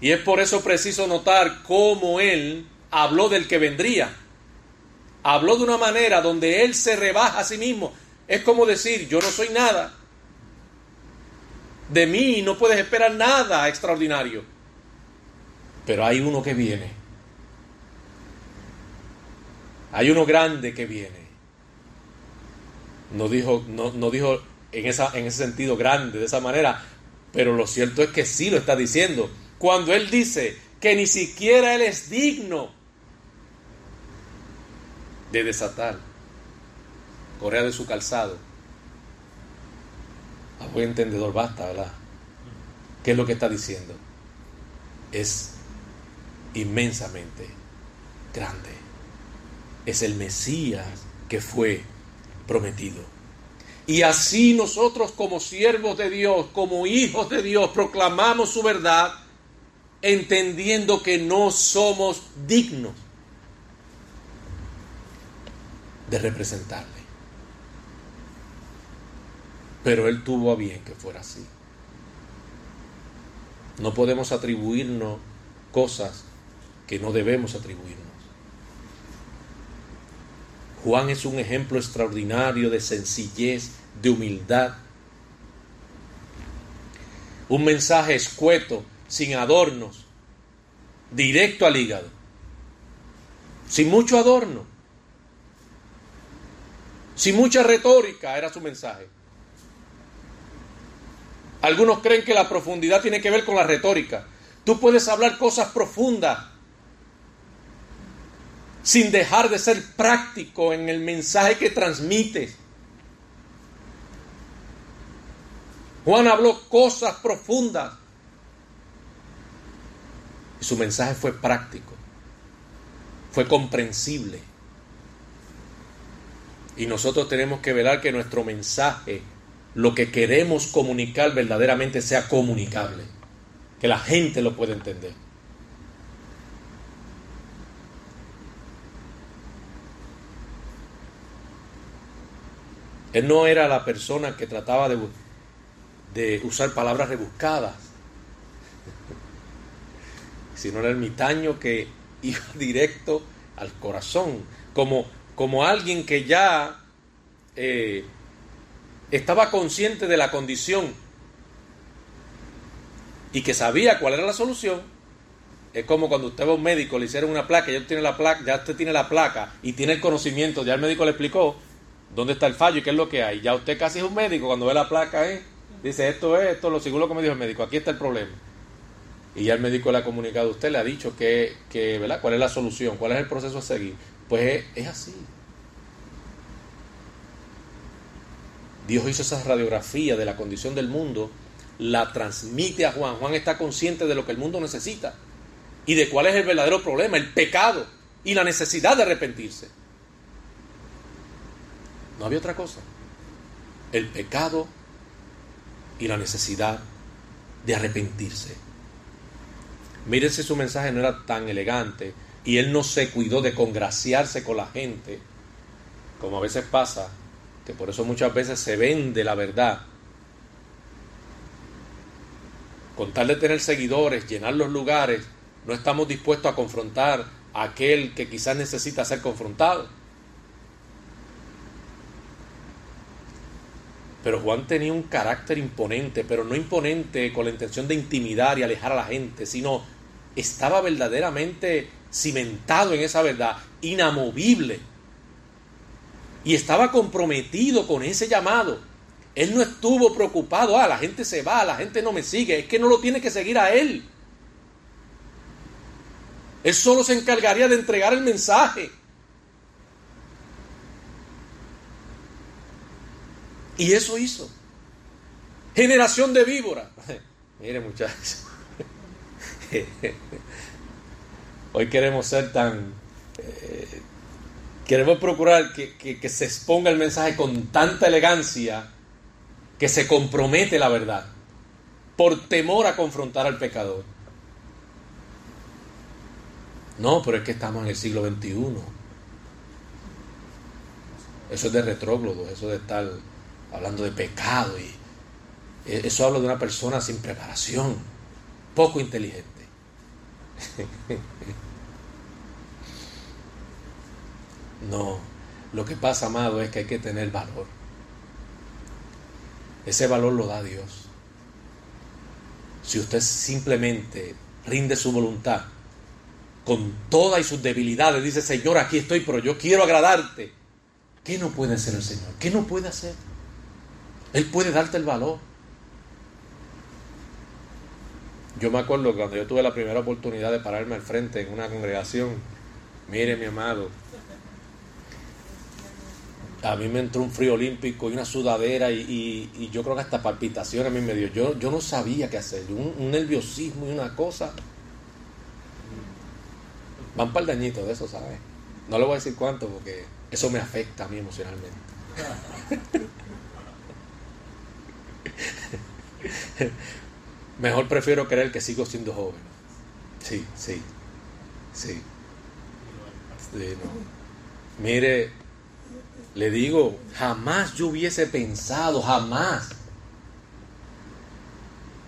Y es por eso preciso notar cómo Él habló del que vendría. Habló de una manera donde Él se rebaja a sí mismo. Es como decir, yo no soy nada, de mí no puedes esperar nada extraordinario. Pero hay uno que viene. Hay uno grande que viene. No dijo, no, no dijo en, esa, en ese sentido grande, de esa manera, pero lo cierto es que sí lo está diciendo. Cuando él dice que ni siquiera él es digno de desatar correa de su calzado a buen entendedor basta, ¿verdad? ¿Qué es lo que está diciendo? Es inmensamente grande. Es el Mesías que fue prometido. Y así nosotros como siervos de Dios, como hijos de Dios, proclamamos su verdad entendiendo que no somos dignos de representarle. Pero Él tuvo a bien que fuera así. No podemos atribuirnos cosas que no debemos atribuirnos. Juan es un ejemplo extraordinario de sencillez, de humildad. Un mensaje escueto, sin adornos, directo al hígado, sin mucho adorno. Si mucha retórica era su mensaje. Algunos creen que la profundidad tiene que ver con la retórica. Tú puedes hablar cosas profundas sin dejar de ser práctico en el mensaje que transmites. Juan habló cosas profundas y su mensaje fue práctico, fue comprensible. Y nosotros tenemos que velar que nuestro mensaje, lo que queremos comunicar verdaderamente sea comunicable, que la gente lo pueda entender. Él no era la persona que trataba de, usar palabras rebuscadas, sino era el mitaño que iba directo al corazón, como, como alguien que ya eh, estaba consciente de la condición y que sabía cuál era la solución. Es como cuando usted va a un médico, le hicieron una placa, ya tiene la placa, ya usted tiene la placa y tiene el conocimiento, ya el médico le explicó, dónde está el fallo y qué es lo que hay. Ya usted casi es un médico cuando ve la placa ahí. Dice, esto es, esto, lo seguro que me dijo el médico, aquí está el problema. Y ya el médico le ha comunicado a usted, le ha dicho que, que ¿verdad? cuál es la solución, cuál es el proceso a seguir. Pues es, así. Dios hizo esa radiografía de la condición del mundo, la transmite a Juan. Juan está consciente de lo que el mundo necesita y de cuál es el verdadero problema, el pecado y la necesidad de arrepentirse. No había otra cosa. El pecado y la necesidad de arrepentirse. Mírense su mensaje no era tan elegante y él no se cuidó de congraciarse con la gente, como a veces pasa, que por eso muchas veces se vende la verdad. Con tal de tener seguidores, llenar los lugares, no estamos dispuestos a confrontar a aquel que quizás necesita ser confrontado. Pero Juan tenía un carácter imponente, pero no imponente con la intención de intimidar y alejar a la gente, sino estaba verdaderamente cimentado en esa verdad, inamovible. Y estaba comprometido con ese llamado. Él no estuvo preocupado, ah, la gente se va, la gente no me sigue, es que no lo tiene que seguir a él. Él solo se encargaría de entregar el mensaje. Y eso hizo. Generación de víboras. Mire muchachos. Hoy queremos ser tan... Eh, queremos procurar que, que se exponga el mensaje con tanta elegancia que se compromete la verdad por temor a confrontar al pecador. No, pero es que estamos en el siglo XXI. Eso es de retrógrado, eso de estar hablando de pecado y e-, eso habla de una persona sin preparación, poco inteligente. No, lo que pasa, amado, es que hay que tener valor. Ese valor lo da Dios. Si usted simplemente rinde su voluntad con todas y sus debilidades, dice, Señor, aquí estoy, pero yo quiero agradarte. ¿Qué no puede hacer el Señor? ¿Qué no puede hacer? Él puede darte el valor. Yo me acuerdo cuando yo tuve la primera oportunidad de pararme al frente en una congregación, mire mi amado, a mí me entró un frío olímpico y una sudadera y, yo creo que hasta palpitación a mí me dio. Yo, yo no sabía qué hacer, un, nerviosismo y una cosa. Van para el dañito de eso, ¿sabes? No le voy a decir cuánto porque eso me afecta a mí emocionalmente. Mejor prefiero creer que sigo siendo joven. Sí, sí, sí. Mire, le digo, jamás yo hubiese pensado, jamás,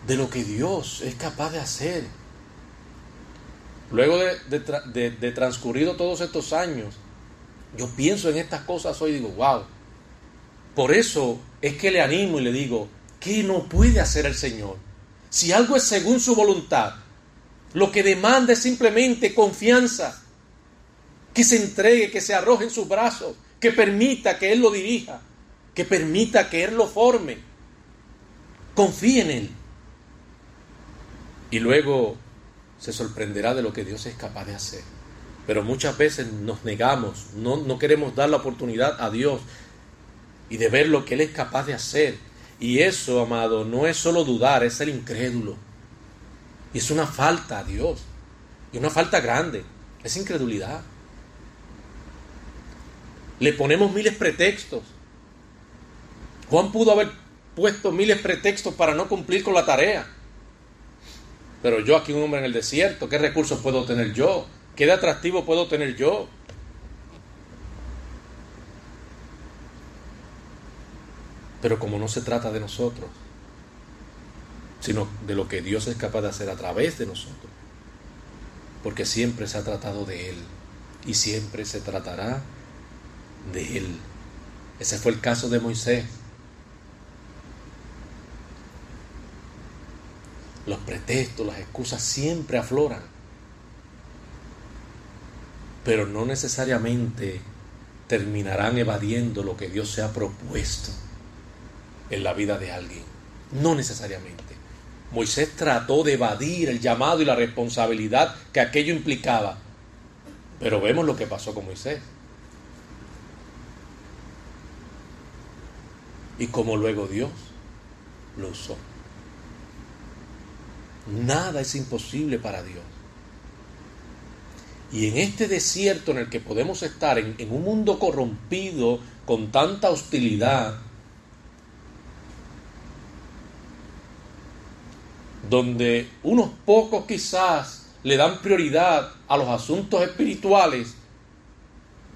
de lo que Dios es capaz de hacer. Luego de, transcurrido todos estos años, yo pienso en estas cosas hoy y digo, wow. Por eso es que le animo y le digo, ¿Qué no puede hacer el Señor? Si algo es según su voluntad, lo que demanda es simplemente confianza, que se entregue, que se arroje en sus brazos, que permita que Él lo dirija, que permita que Él lo forme. Confíe en Él. Y luego se sorprenderá de lo que Dios es capaz de hacer. Pero muchas veces nos negamos, no, no queremos dar la oportunidad a Dios y de ver lo que Él es capaz de hacer. Y eso, amado, no es solo dudar, es ser incrédulo. Y es una falta a Dios. Y una falta grande. Es incredulidad. Le ponemos miles pretextos. Juan pudo haber puesto miles pretextos para no cumplir con la tarea. Pero yo aquí un hombre en el desierto, ¿qué recursos puedo tener yo? ¿Qué de atractivo puedo tener yo? Pero como no se trata de nosotros, sino de lo que Dios es capaz de hacer a través de nosotros, porque siempre se ha tratado de Él y siempre se tratará de Él. Ese fue el caso de Moisés. Los pretextos, las excusas siempre afloran, pero no necesariamente terminarán evadiendo lo que Dios se ha propuesto en la vida de alguien. No necesariamente. Moisés trató de evadir el llamado y la responsabilidad que aquello implicaba. Pero vemos lo que pasó con Moisés. Y cómo luego Dios lo usó. Nada es imposible para Dios. Y en este desierto en el que podemos estar, en, en un mundo corrompido, con tanta hostilidad, donde unos pocos quizás le dan prioridad a los asuntos espirituales,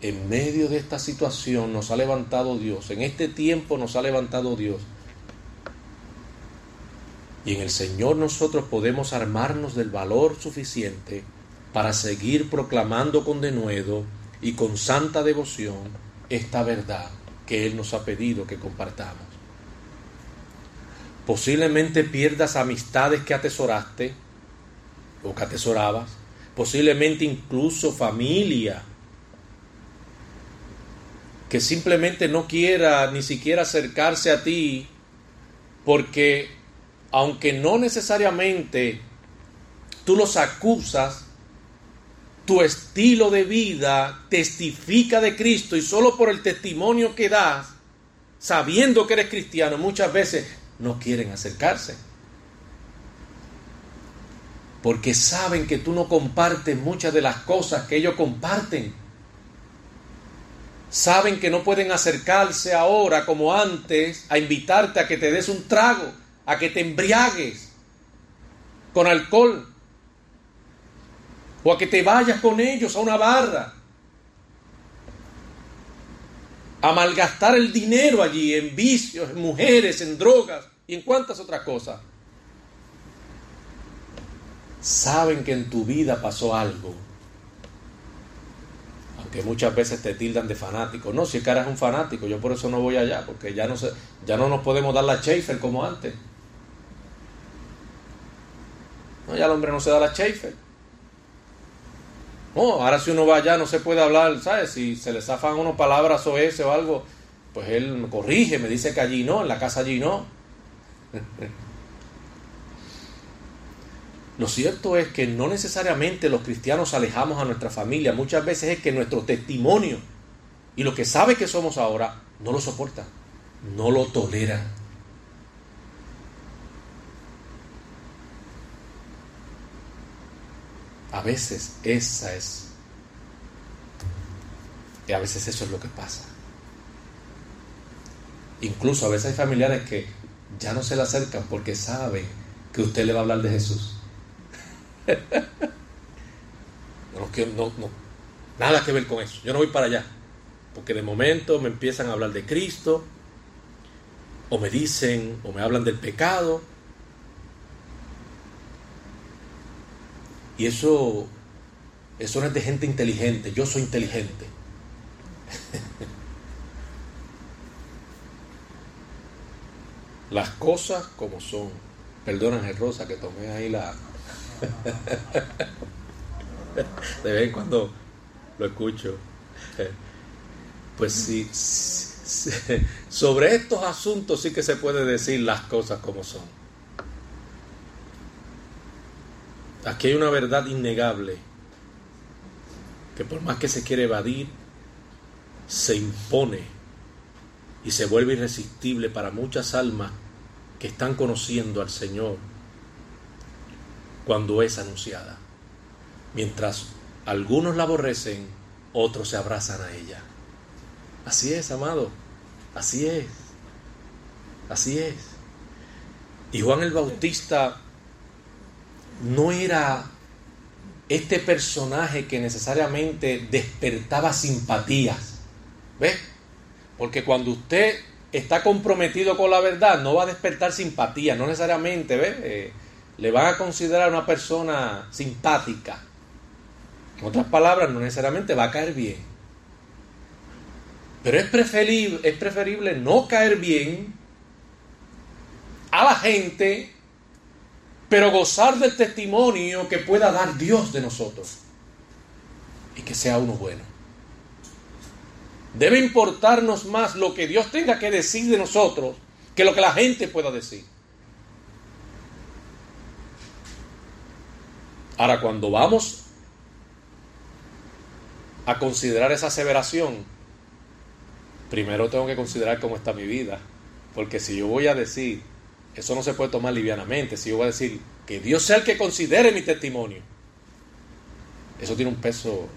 en medio de esta situación nos ha levantado Dios, en este tiempo nos ha levantado Dios. Y en el Señor nosotros podemos armarnos del valor suficiente para seguir proclamando con denuedo y con santa devoción esta verdad que Él nos ha pedido que compartamos. Posiblemente pierdas amistades que atesoraste o que atesorabas. Posiblemente incluso familia que simplemente no quiera ni siquiera acercarse a ti porque aunque no necesariamente tú los acusas, tu estilo de vida testifica de Cristo y solo por el testimonio que das, sabiendo que eres cristiano, muchas veces no quieren acercarse. Porque saben que tú no compartes muchas de las cosas que ellos comparten. Saben que no pueden acercarse ahora como antes a invitarte a que te des un trago, a que te embriagues con alcohol o a que te vayas con ellos a una barra a malgastar el dinero allí en vicios, en mujeres, en drogas y en cuántas otras cosas. Saben que en tu vida pasó algo. Aunque muchas veces te tildan de fanático. No, si es que eres un fanático, yo por eso no voy allá, porque ya no, se, ya no nos podemos dar la Schaefer como antes. No, ya el hombre no se da la Schaefer. No, ahora si uno va allá no se puede hablar, ¿sabes? Si se le zafan unas palabras o ese o algo, pues él me corrige, me dice que allí no, en la casa allí no. Lo cierto es que no necesariamente los cristianos alejamos a nuestra familia, muchas veces es que nuestro testimonio y lo que sabe que somos ahora no lo soportan, no lo toleran. A veces esa es. Y a veces eso es lo que pasa. Incluso a veces hay familiares que ya no se le acercan porque saben que usted le va a hablar de Jesús. No, no, nada que ver con eso. Yo no voy para allá. Porque de momento me empiezan a hablar de Cristo, o me dicen, o me hablan del pecado, Y eso, eso no es de gente inteligente. Yo soy inteligente. Las cosas como son. Perdona, Rosa, que tomé ahí la. de vez en cuando lo escucho. Pues sí, sobre estos asuntos sí que se puede decir las cosas como son. Aquí hay una verdad innegable que por más que se quiere evadir, se impone y se vuelve irresistible para muchas almas que están conociendo al Señor cuando es anunciada. Mientras algunos la aborrecen, otros se abrazan a ella. Así es, amado. Así es. Así es. Y Juan el Bautista no era este personaje que necesariamente despertaba simpatías. ¿Ves? Porque cuando usted está comprometido con la verdad, no va a despertar simpatía, no necesariamente, ¿ves? Eh, le van a considerar una persona simpática. En otras palabras, no necesariamente va a caer bien. Pero es preferible, es preferible no caer bien a la gente, pero gozar del testimonio que pueda dar Dios de nosotros. Y que sea uno bueno. Debe importarnos más lo que Dios tenga que decir de nosotros que lo que la gente pueda decir. Ahora, cuando vamos a considerar esa aseveración, primero tengo que considerar cómo está mi vida. Porque si yo voy a decir, eso no se puede tomar livianamente, si yo voy a decir que Dios sea el que considere mi testimonio, eso tiene un peso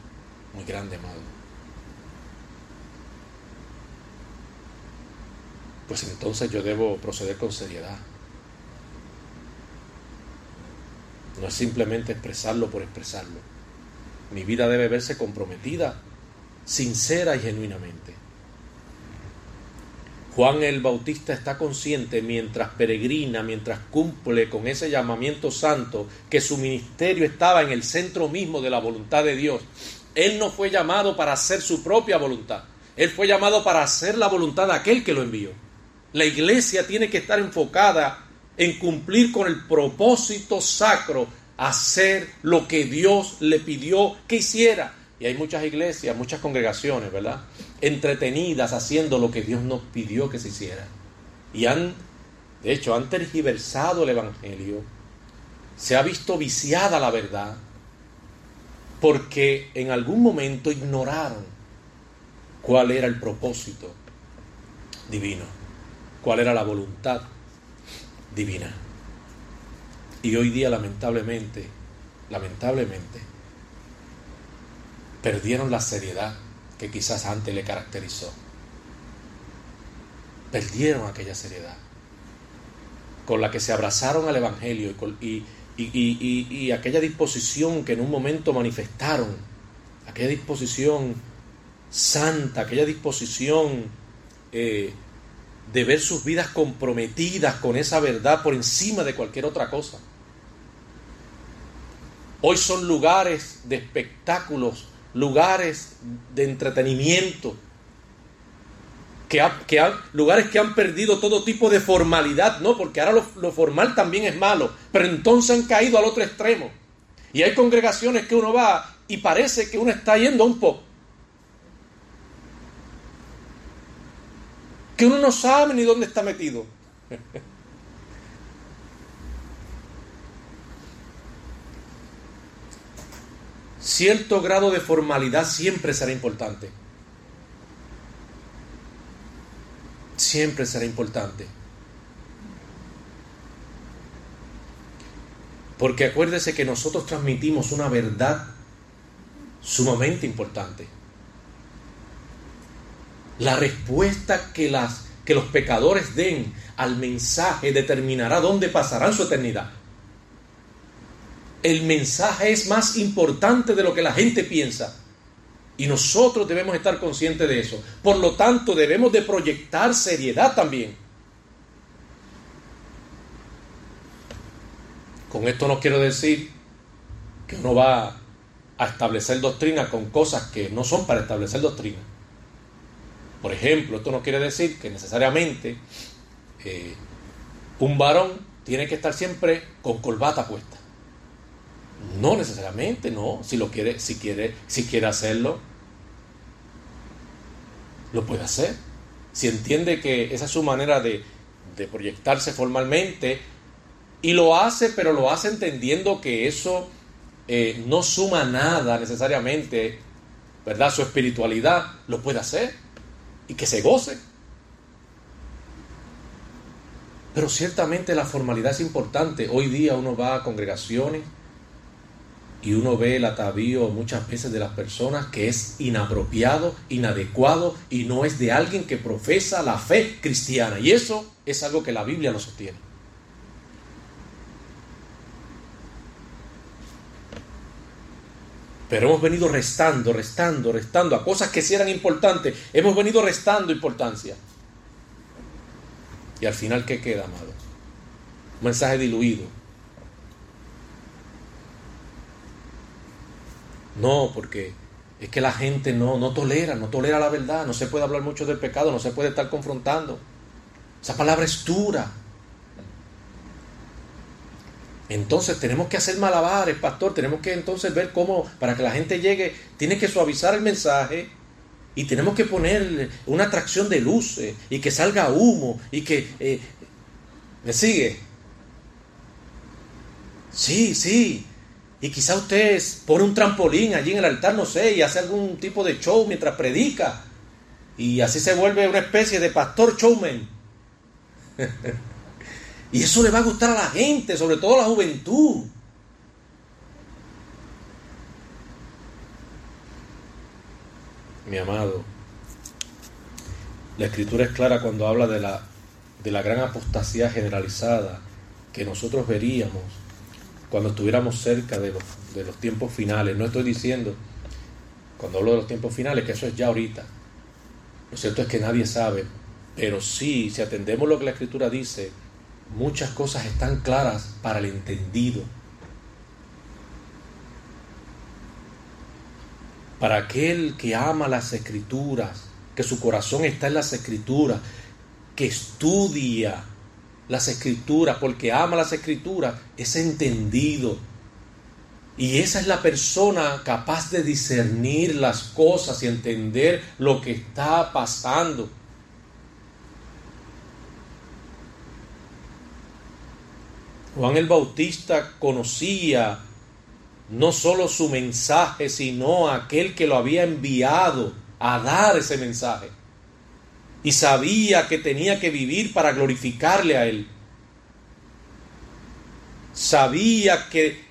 muy grande, amado. Pues entonces yo debo proceder con seriedad. No es simplemente expresarlo por expresarlo. Mi vida debe verse comprometida, sincera y genuinamente. Juan el Bautista está consciente mientras peregrina, mientras cumple con ese llamamiento santo, que su ministerio estaba en el centro mismo de la voluntad de Dios. Él no fue llamado para hacer su propia voluntad, él fue llamado para hacer la voluntad de aquel que lo envió. La iglesia tiene que estar enfocada en cumplir con el propósito sacro, hacer lo que Dios le pidió que hiciera. Y hay muchas iglesias, muchas congregaciones, ¿verdad? Entretenidas haciendo lo que Dios nos pidió que se hiciera. Y han, de hecho, han tergiversado el Evangelio. Se ha visto viciada la verdad porque en algún momento ignoraron cuál era el propósito divino, cuál era la voluntad divina. Y hoy día lamentablemente, lamentablemente, perdieron la seriedad que quizás antes le caracterizó. Perdieron aquella seriedad con la que se abrazaron al Evangelio y, y, aquella disposición que en un momento manifestaron, aquella disposición santa, aquella disposición eh, de ver sus vidas comprometidas con esa verdad por encima de cualquier otra cosa. Hoy son lugares de espectáculos, lugares de entretenimiento, que, lugares que han perdido todo tipo de formalidad, ¿no? Porque ahora lo, lo formal también es malo, pero entonces han caído al otro extremo. Y hay congregaciones que uno va y parece que uno está yendo a un poco que uno no sabe ni dónde está metido. Cierto grado de formalidad siempre será importante. Siempre será importante. Porque acuérdese que nosotros transmitimos una verdad sumamente importante. La respuesta que, las, que los pecadores den al mensaje determinará dónde pasarán su eternidad. El mensaje es más importante de lo que la gente piensa. Y nosotros debemos estar conscientes de eso. Por lo tanto, debemos de proyectar seriedad también. Con esto no quiero decir que uno va a establecer doctrina con cosas que no son para establecer doctrina. Por ejemplo, esto no quiere decir que necesariamente eh, un varón tiene que estar siempre con corbata puesta. No necesariamente, no. Si lo quiere, si quiere, si quiere hacerlo. lo puede hacer. Si entiende que esa es su manera de, proyectarse formalmente, y lo hace, pero lo hace entendiendo que eso eh, no suma nada necesariamente, ¿verdad? Su espiritualidad lo puede hacer y que se goce. Pero ciertamente la formalidad es importante. Hoy día uno va a congregaciones y uno ve el atavío muchas veces de las personas que es inapropiado, inadecuado y no es de alguien que profesa la fe cristiana. Y eso es algo que la Biblia no sostiene. Pero hemos venido restando, restando, restando a cosas que sí eran importantes. Hemos venido restando importancia. Y al final, ¿qué queda, amado? Un mensaje diluido. No, porque es que la gente no, no tolera, no tolera la verdad, no se puede hablar mucho del pecado, no se puede estar confrontando. Esa palabra es dura. Entonces tenemos que hacer malabares, pastor, tenemos que entonces ver cómo, para que la gente llegue, tiene que suavizar el mensaje y tenemos que poner una atracción de luces y que salga humo y que... Eh, ¿Me sigue? Sí, sí. Y quizá usted pone un trampolín allí en el altar, no sé, y hace algún tipo de show mientras predica. Y así se vuelve una especie de pastor showman. y eso le va a gustar a la gente, sobre todo a la juventud. mi amado, la escritura es clara cuando habla de la, de la gran apostasía generalizada que nosotros veríamos cuando estuviéramos cerca de los, de los tiempos finales. No estoy diciendo, cuando hablo de los tiempos finales, que eso es ya ahorita. Lo cierto es que nadie sabe, pero sí, si atendemos lo que la escritura dice, muchas cosas están claras para el entendido para aquel que ama las escrituras, que su corazón está en las escrituras, que estudia las escrituras, porque ama las escrituras, es entendido. Y esa es la persona capaz de discernir las cosas y entender lo que está pasando. Juan el Bautista conocía no solo su mensaje, sino aquel que lo había enviado a dar ese mensaje. Y sabía que tenía que vivir para glorificarle a Él. Sabía que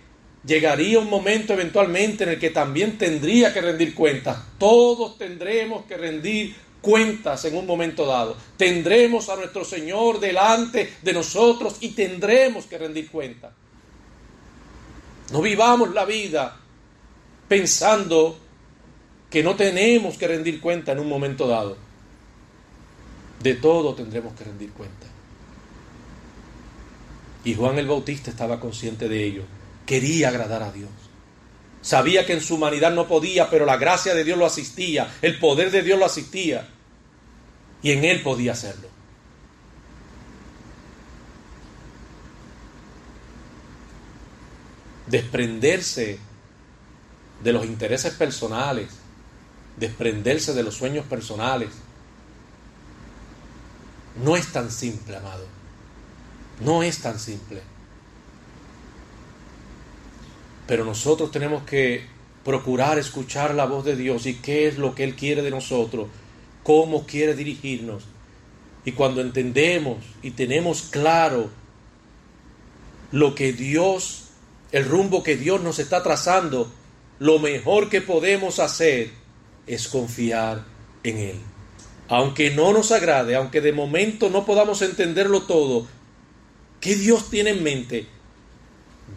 llegaría un momento eventualmente en el que también tendría que rendir cuentas. Todos tendremos que rendir cuentas en un momento dado. Tendremos a nuestro Señor delante de nosotros y tendremos que rendir cuentas. No vivamos la vida pensando que no tenemos que rendir cuenta en un momento dado. De todo tendremos que rendir cuenta. Y Juan el Bautista estaba consciente de ello. Quería agradar a Dios. Sabía que en su humanidad no podía, pero la gracia de Dios lo asistía, el poder de Dios lo asistía. Y en él podía hacerlo. desprenderse de los intereses personales, desprenderse de los sueños personales. No es tan simple, amado. No es tan simple. Pero nosotros tenemos que procurar escuchar la voz de Dios y qué es lo que Él quiere de nosotros, cómo quiere dirigirnos. Y cuando entendemos y tenemos claro lo que Dios el rumbo que Dios nos está trazando, lo mejor que podemos hacer es confiar en Él. Aunque no nos agrade, aunque de momento no podamos entenderlo todo, ¿qué Dios tiene en mente?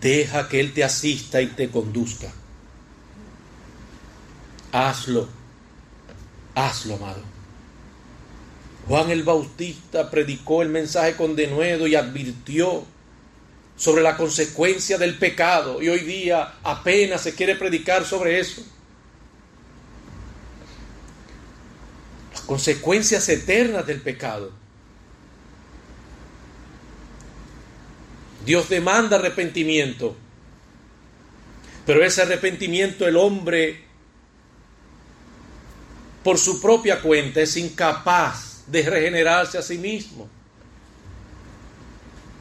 Deja que Él te asista y te conduzca. Hazlo, hazlo, amado. Juan el Bautista predicó el mensaje con denuedo y advirtió sobre la consecuencia del pecado y hoy día apenas se quiere predicar sobre eso. Las consecuencias eternas del pecado. Dios demanda arrepentimiento, pero ese arrepentimiento el hombre por su propia cuenta es incapaz de regenerarse a sí mismo.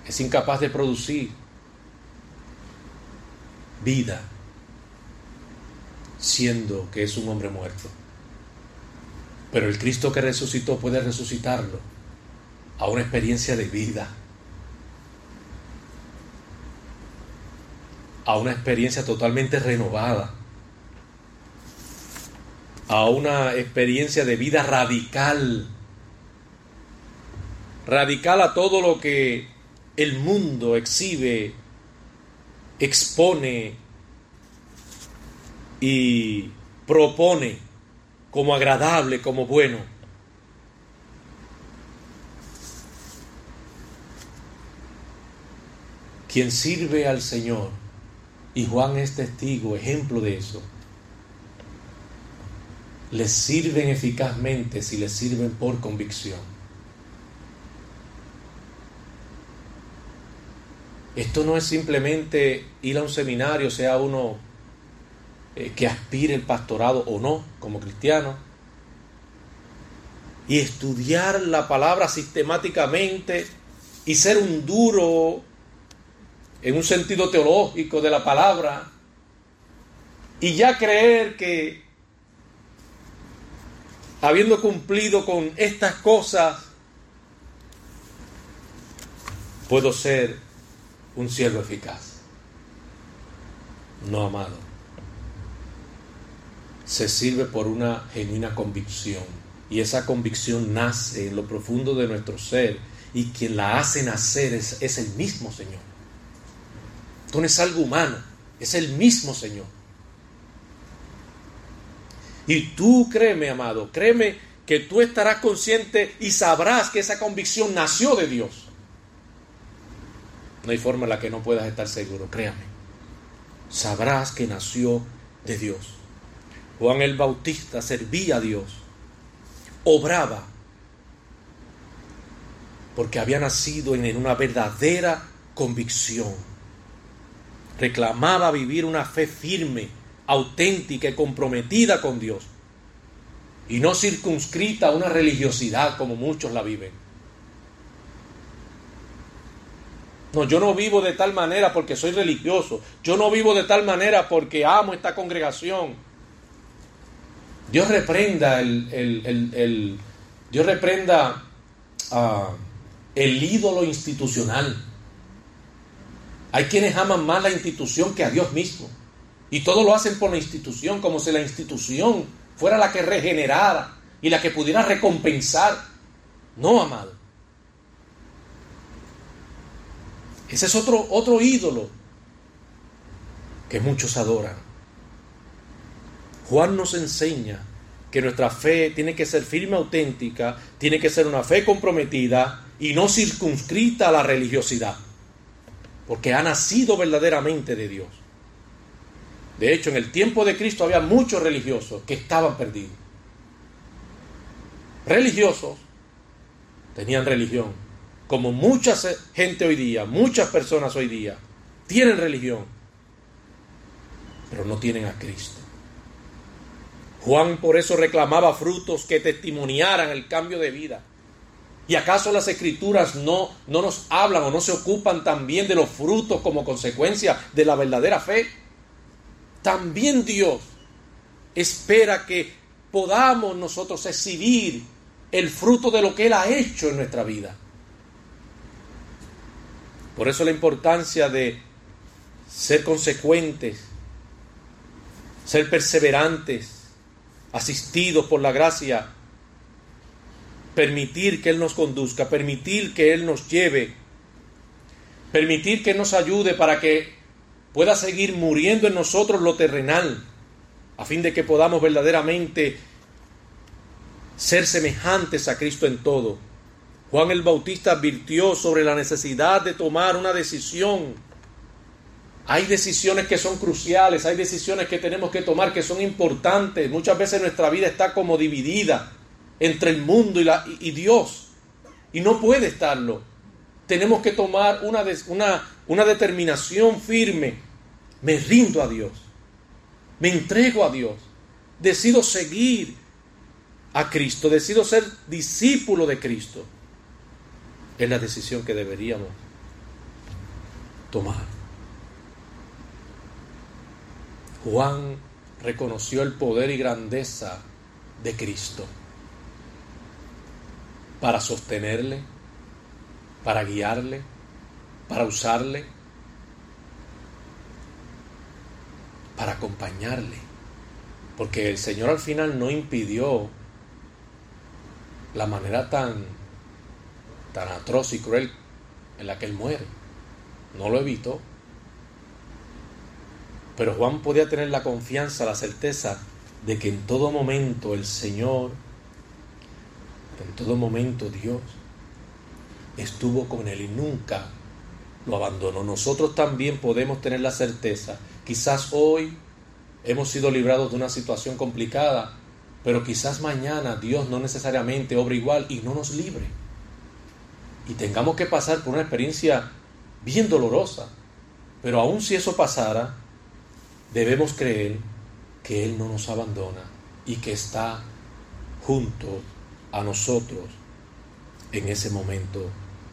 Es incapaz de producir vida siendo que es un hombre muerto. Pero el Cristo que resucitó puede resucitarlo a una experiencia de vida, a una experiencia totalmente renovada, a una experiencia de vida radical, radical a todo lo que el mundo exhibe, expone y propone como agradable, como bueno. Quien sirve al Señor, y Juan es testigo, ejemplo de eso, les sirven eficazmente si les sirven por convicción. Esto no es simplemente ir a un seminario, sea uno eh, que aspire el pastorado o no, como cristiano, y estudiar la palabra sistemáticamente y ser un duro en un sentido teológico de la palabra, y ya creer que habiendo cumplido con estas cosas, puedo ser un siervo eficaz. No, amado. Se sirve por una genuina convicción. Y esa convicción nace en lo profundo de nuestro ser. Y quien la hace nacer es, es el mismo Señor. Esto no es algo humano, es el mismo Señor. Y tú créeme, amado, créeme que tú estarás consciente y sabrás que esa convicción nació de Dios. No hay forma en la que no puedas estar seguro, créame. Sabrás que nació de Dios. Juan el Bautista servía a Dios, obraba, porque había nacido en una verdadera convicción. Reclamaba vivir una fe firme auténtica y comprometida con Dios. Y no circunscrita a una religiosidad como muchos la viven. No, yo no vivo de tal manera porque soy religioso. Yo no vivo de tal manera porque amo esta congregación. Dios reprenda el, el, Dios reprenda uh, el ídolo institucional. Hay quienes aman más la institución que a Dios mismo. Y todo lo hacen por la institución, como si la institución fuera la que regenerara y la que pudiera recompensar. No, amado. Ese es otro, otro ídolo que muchos adoran. Juan nos enseña que nuestra fe tiene que ser firme, auténtica, tiene que ser una fe comprometida y no circunscrita a la religiosidad, porque ha nacido verdaderamente de Dios. De hecho, en el tiempo de Cristo había muchos religiosos que estaban perdidos. Religiosos tenían religión. Como mucha gente hoy día, muchas personas hoy día, tienen religión, pero no tienen a Cristo. Juan por eso reclamaba frutos que testimoniaran el cambio de vida. ¿Y acaso las escrituras no, no nos hablan o no se ocupan también de los frutos como consecuencia de la verdadera fe? también Dios espera que podamos nosotros exhibir el fruto de lo que Él ha hecho en nuestra vida. Por eso la importancia de ser consecuentes, ser perseverantes, asistidos por la gracia, permitir que Él nos conduzca, permitir que Él nos lleve, permitir que nos ayude para que pueda seguir muriendo en nosotros lo terrenal, a fin de que podamos verdaderamente ser semejantes a Cristo en todo. Juan el Bautista advirtió sobre la necesidad de tomar una decisión. Hay decisiones que son cruciales, hay decisiones que tenemos que tomar que son importantes. Muchas veces nuestra vida está como dividida entre el mundo y, Dios. Y no puede estarlo. Tenemos que tomar una, una, una determinación firme. Me rindo a Dios. Me entrego a Dios. Decido seguir a Cristo, decido ser discípulo de Cristo, es la decisión que deberíamos tomar. Juan reconoció el poder y grandeza de Cristo para sostenerle, para guiarle, para usarle, para acompañarle. Porque el Señor al final no impidió la manera tan, tan atroz y cruel en la que Él muere. No lo evitó. Pero Juan podía tener la confianza, la certeza de que en todo momento el Señor, en todo momento Dios, estuvo con él y nunca lo abandonó. Nosotros también podemos tener la certeza, quizás hoy hemos sido librados de una situación complicada, pero quizás mañana Dios no necesariamente obra igual y no nos libre. Y tengamos que pasar por una experiencia bien dolorosa. Pero aun si eso pasara, debemos creer que Él no nos abandona y que está junto a nosotros en ese momento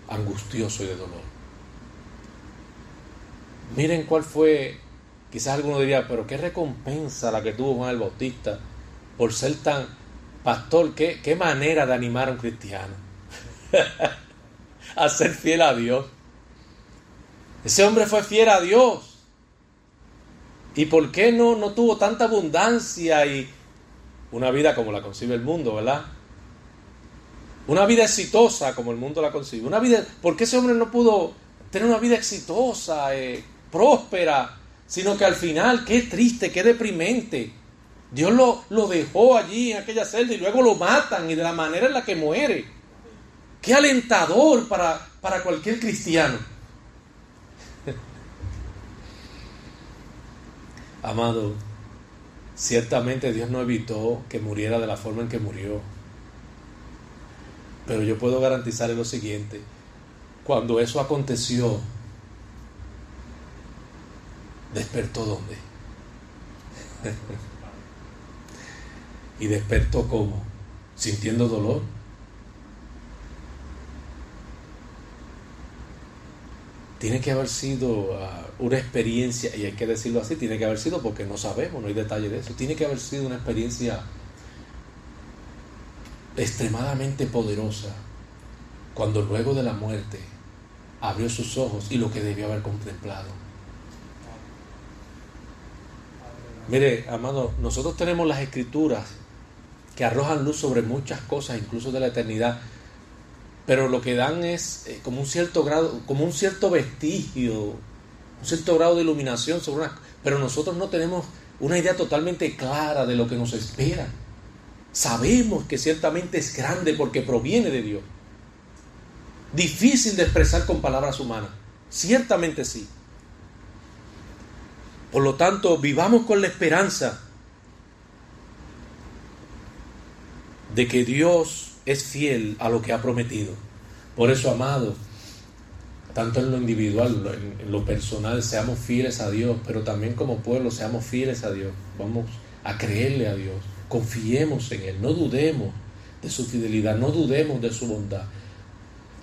angustioso y de dolor. Miren cuál fue, quizás alguno diría, pero qué recompensa la que tuvo Juan el Bautista por ser tan pastor, qué, qué manera de animar a un cristiano a ser fiel a Dios. Ese hombre fue fiel a Dios. ¿Y por qué no, no tuvo tanta abundancia y una vida como la concibe el mundo, verdad? Una vida exitosa como el mundo la concibe. Una vida, ¿Por qué ese hombre no pudo tener una vida exitosa, eh, próspera? Sino que al final, qué triste, qué deprimente. Dios lo, lo dejó allí en aquella celda y luego lo matan y de la manera en la que muere. Qué alentador para, para cualquier cristiano. Amado, ciertamente Dios no evitó que muriera de la forma en que murió. Pero yo puedo garantizarle lo siguiente. Cuando eso aconteció, despertó dónde? y despertó cómo? Sintiendo dolor. Tiene que haber sido ah, una experiencia, y hay que decirlo así, tiene que haber sido porque no sabemos, no hay detalle de eso, tiene que haber sido una experiencia extremadamente poderosa cuando luego de la muerte abrió sus ojos y lo que debió haber contemplado. Mire, amado, nosotros tenemos las escrituras que arrojan luz sobre muchas cosas, incluso de la eternidad, pero lo que dan es eh, como un cierto grado, como un cierto vestigio, un cierto grado de iluminación sobre una, pero nosotros no tenemos una idea totalmente clara de lo que nos espera. Sabemos que ciertamente es grande porque proviene de Dios. Difícil de expresar con palabras humanas. Ciertamente sí. Por lo tanto, vivamos con la esperanza de que Dios es fiel a lo que ha prometido. Por eso, amado, tanto en lo individual, en, lo personal, seamos fieles a Dios, pero también como pueblo seamos fieles a Dios. Vamos a creerle a Dios, confiemos en Él, no dudemos de su fidelidad, no dudemos de su bondad,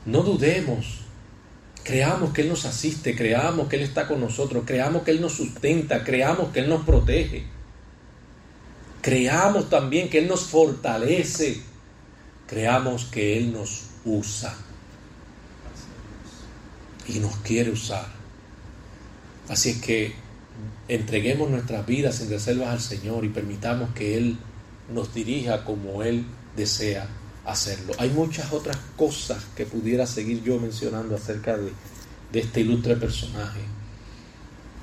no dudemos. Creamos que Él nos asiste, creamos que Él está con nosotros, creamos que Él nos sustenta, creamos que Él nos protege. Creamos también que Él nos fortalece creamos que Él nos usa y nos quiere usar. Así es que entreguemos nuestras vidas en reservas al Señor y permitamos que Él nos dirija como Él desea hacerlo. Hay muchas otras cosas que pudiera seguir yo mencionando acerca de, este ilustre personaje,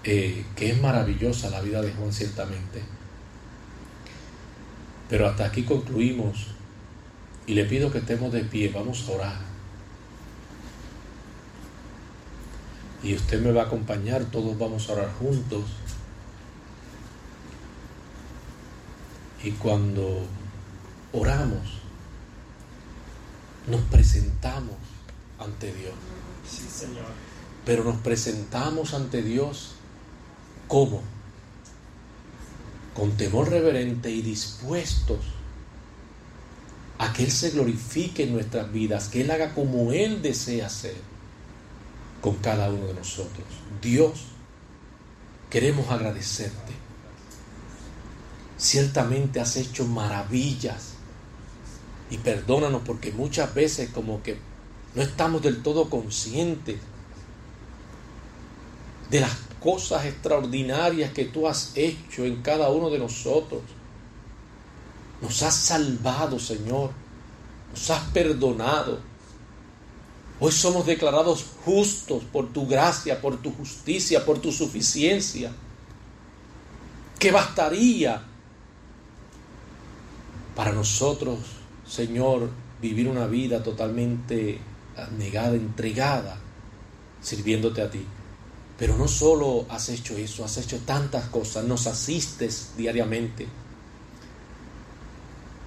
eh, que es maravillosa la vida de Juan ciertamente. Pero hasta aquí concluimos y le pido que estemos de pie, vamos a orar. Y usted me va a acompañar, todos vamos a orar juntos. Y cuando oramos, nos presentamos ante Dios. Sí, Señor. Pero nos presentamos ante Dios como con temor reverente y dispuestos a que Él se glorifique en nuestras vidas, que Él haga como Él desea hacer con cada uno de nosotros. Dios, queremos agradecerte. Ciertamente has hecho maravillas y perdónanos porque muchas veces como que no estamos del todo conscientes de las cosas extraordinarias que tú has hecho en cada uno de nosotros. Nos has salvado, Señor. Nos has perdonado. Hoy somos declarados justos por tu gracia, por tu justicia, por tu suficiencia. Que bastaría para nosotros, Señor, vivir una vida totalmente negada, entregada, sirviéndote a ti. Pero no solo has hecho eso, has hecho tantas cosas, nos asistes diariamente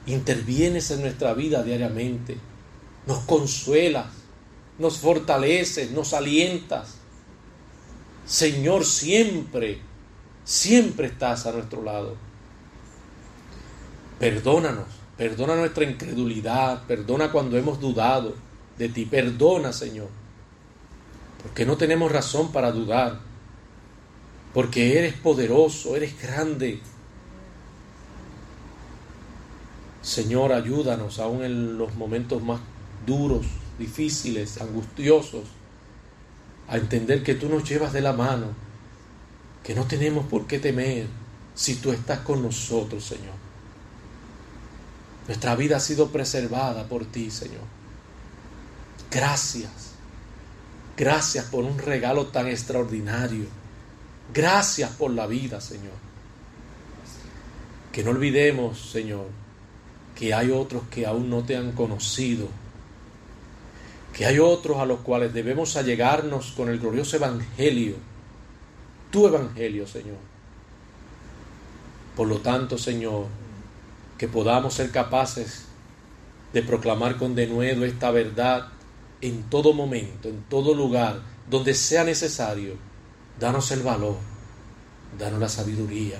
intervienes en nuestra vida diariamente, nos consuelas, nos fortaleces, nos alientas. Señor, siempre, siempre estás a nuestro lado. Perdónanos, perdona nuestra incredulidad, perdona cuando hemos dudado de ti, perdona, Señor, porque no tenemos razón para dudar, porque eres poderoso, eres grande, Señor, ayúdanos aún en los momentos más duros, difíciles, angustiosos, a entender que tú nos llevas de la mano, que no tenemos por qué temer si tú estás con nosotros, Señor. Nuestra vida ha sido preservada por ti, Señor. Gracias. Gracias por un regalo tan extraordinario. Gracias por la vida, Señor. Que no olvidemos, Señor, que hay otros que aún no te han conocido, que hay otros a los cuales debemos allegarnos con el glorioso Evangelio, tu Evangelio, Señor. Por lo tanto, Señor, que podamos ser capaces de proclamar con denuedo esta verdad en todo momento, en todo lugar, donde sea necesario. Danos el valor, danos la sabiduría,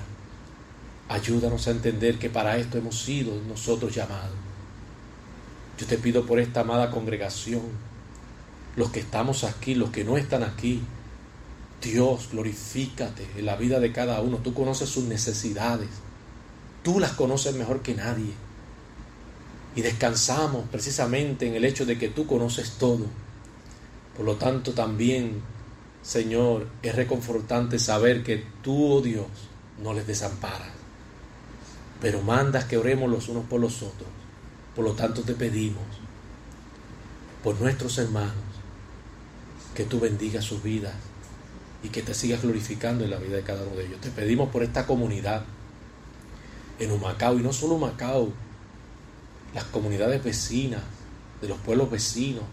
Ayúdanos a entender que para esto hemos sido nosotros llamados. Yo te pido por esta amada congregación, los que estamos aquí, los que no están aquí, Dios, glorifícate en la vida de cada uno. Tú conoces sus necesidades. Tú las conoces mejor que nadie. Y descansamos precisamente en el hecho de que tú conoces todo. Por lo tanto, también, Señor, es reconfortante saber que tú, oh Dios, no les desamparas pero mandas que oremos los unos por los otros. Por lo tanto te pedimos, por nuestros hermanos, que tú bendigas sus vidas y que te sigas glorificando en la vida de cada uno de ellos. Te pedimos por esta comunidad en Humacao y no solo Humacao, las comunidades vecinas, de los pueblos vecinos,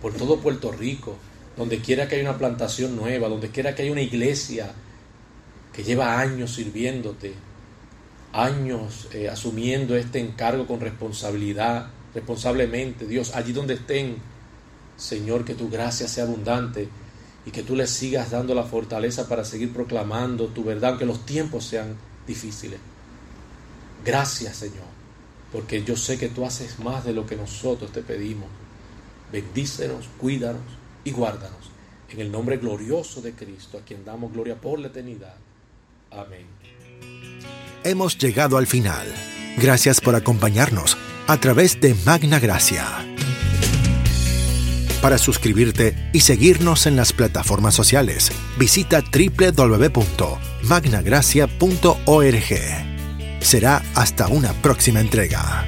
por todo Puerto Rico, donde quiera que haya una plantación nueva, donde quiera que haya una iglesia que lleva años sirviéndote, años eh, asumiendo este encargo con responsabilidad, responsablemente. Dios, allí donde estén, Señor, que tu gracia sea abundante y que tú les sigas dando la fortaleza para seguir proclamando tu verdad, aunque los tiempos sean difíciles. Gracias, Señor, porque yo sé que tú haces más de lo que nosotros te pedimos. Bendícenos, cuídanos y guárdanos. En el nombre glorioso de Cristo, a quien damos gloria por la eternidad. Amén hemos llegado al final. Gracias por acompañarnos a través de Magna Gracia. Para suscribirte y seguirnos en las plataformas sociales, visita www.magnagracia.org. Será hasta una próxima entrega.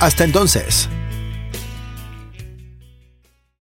Hasta entonces.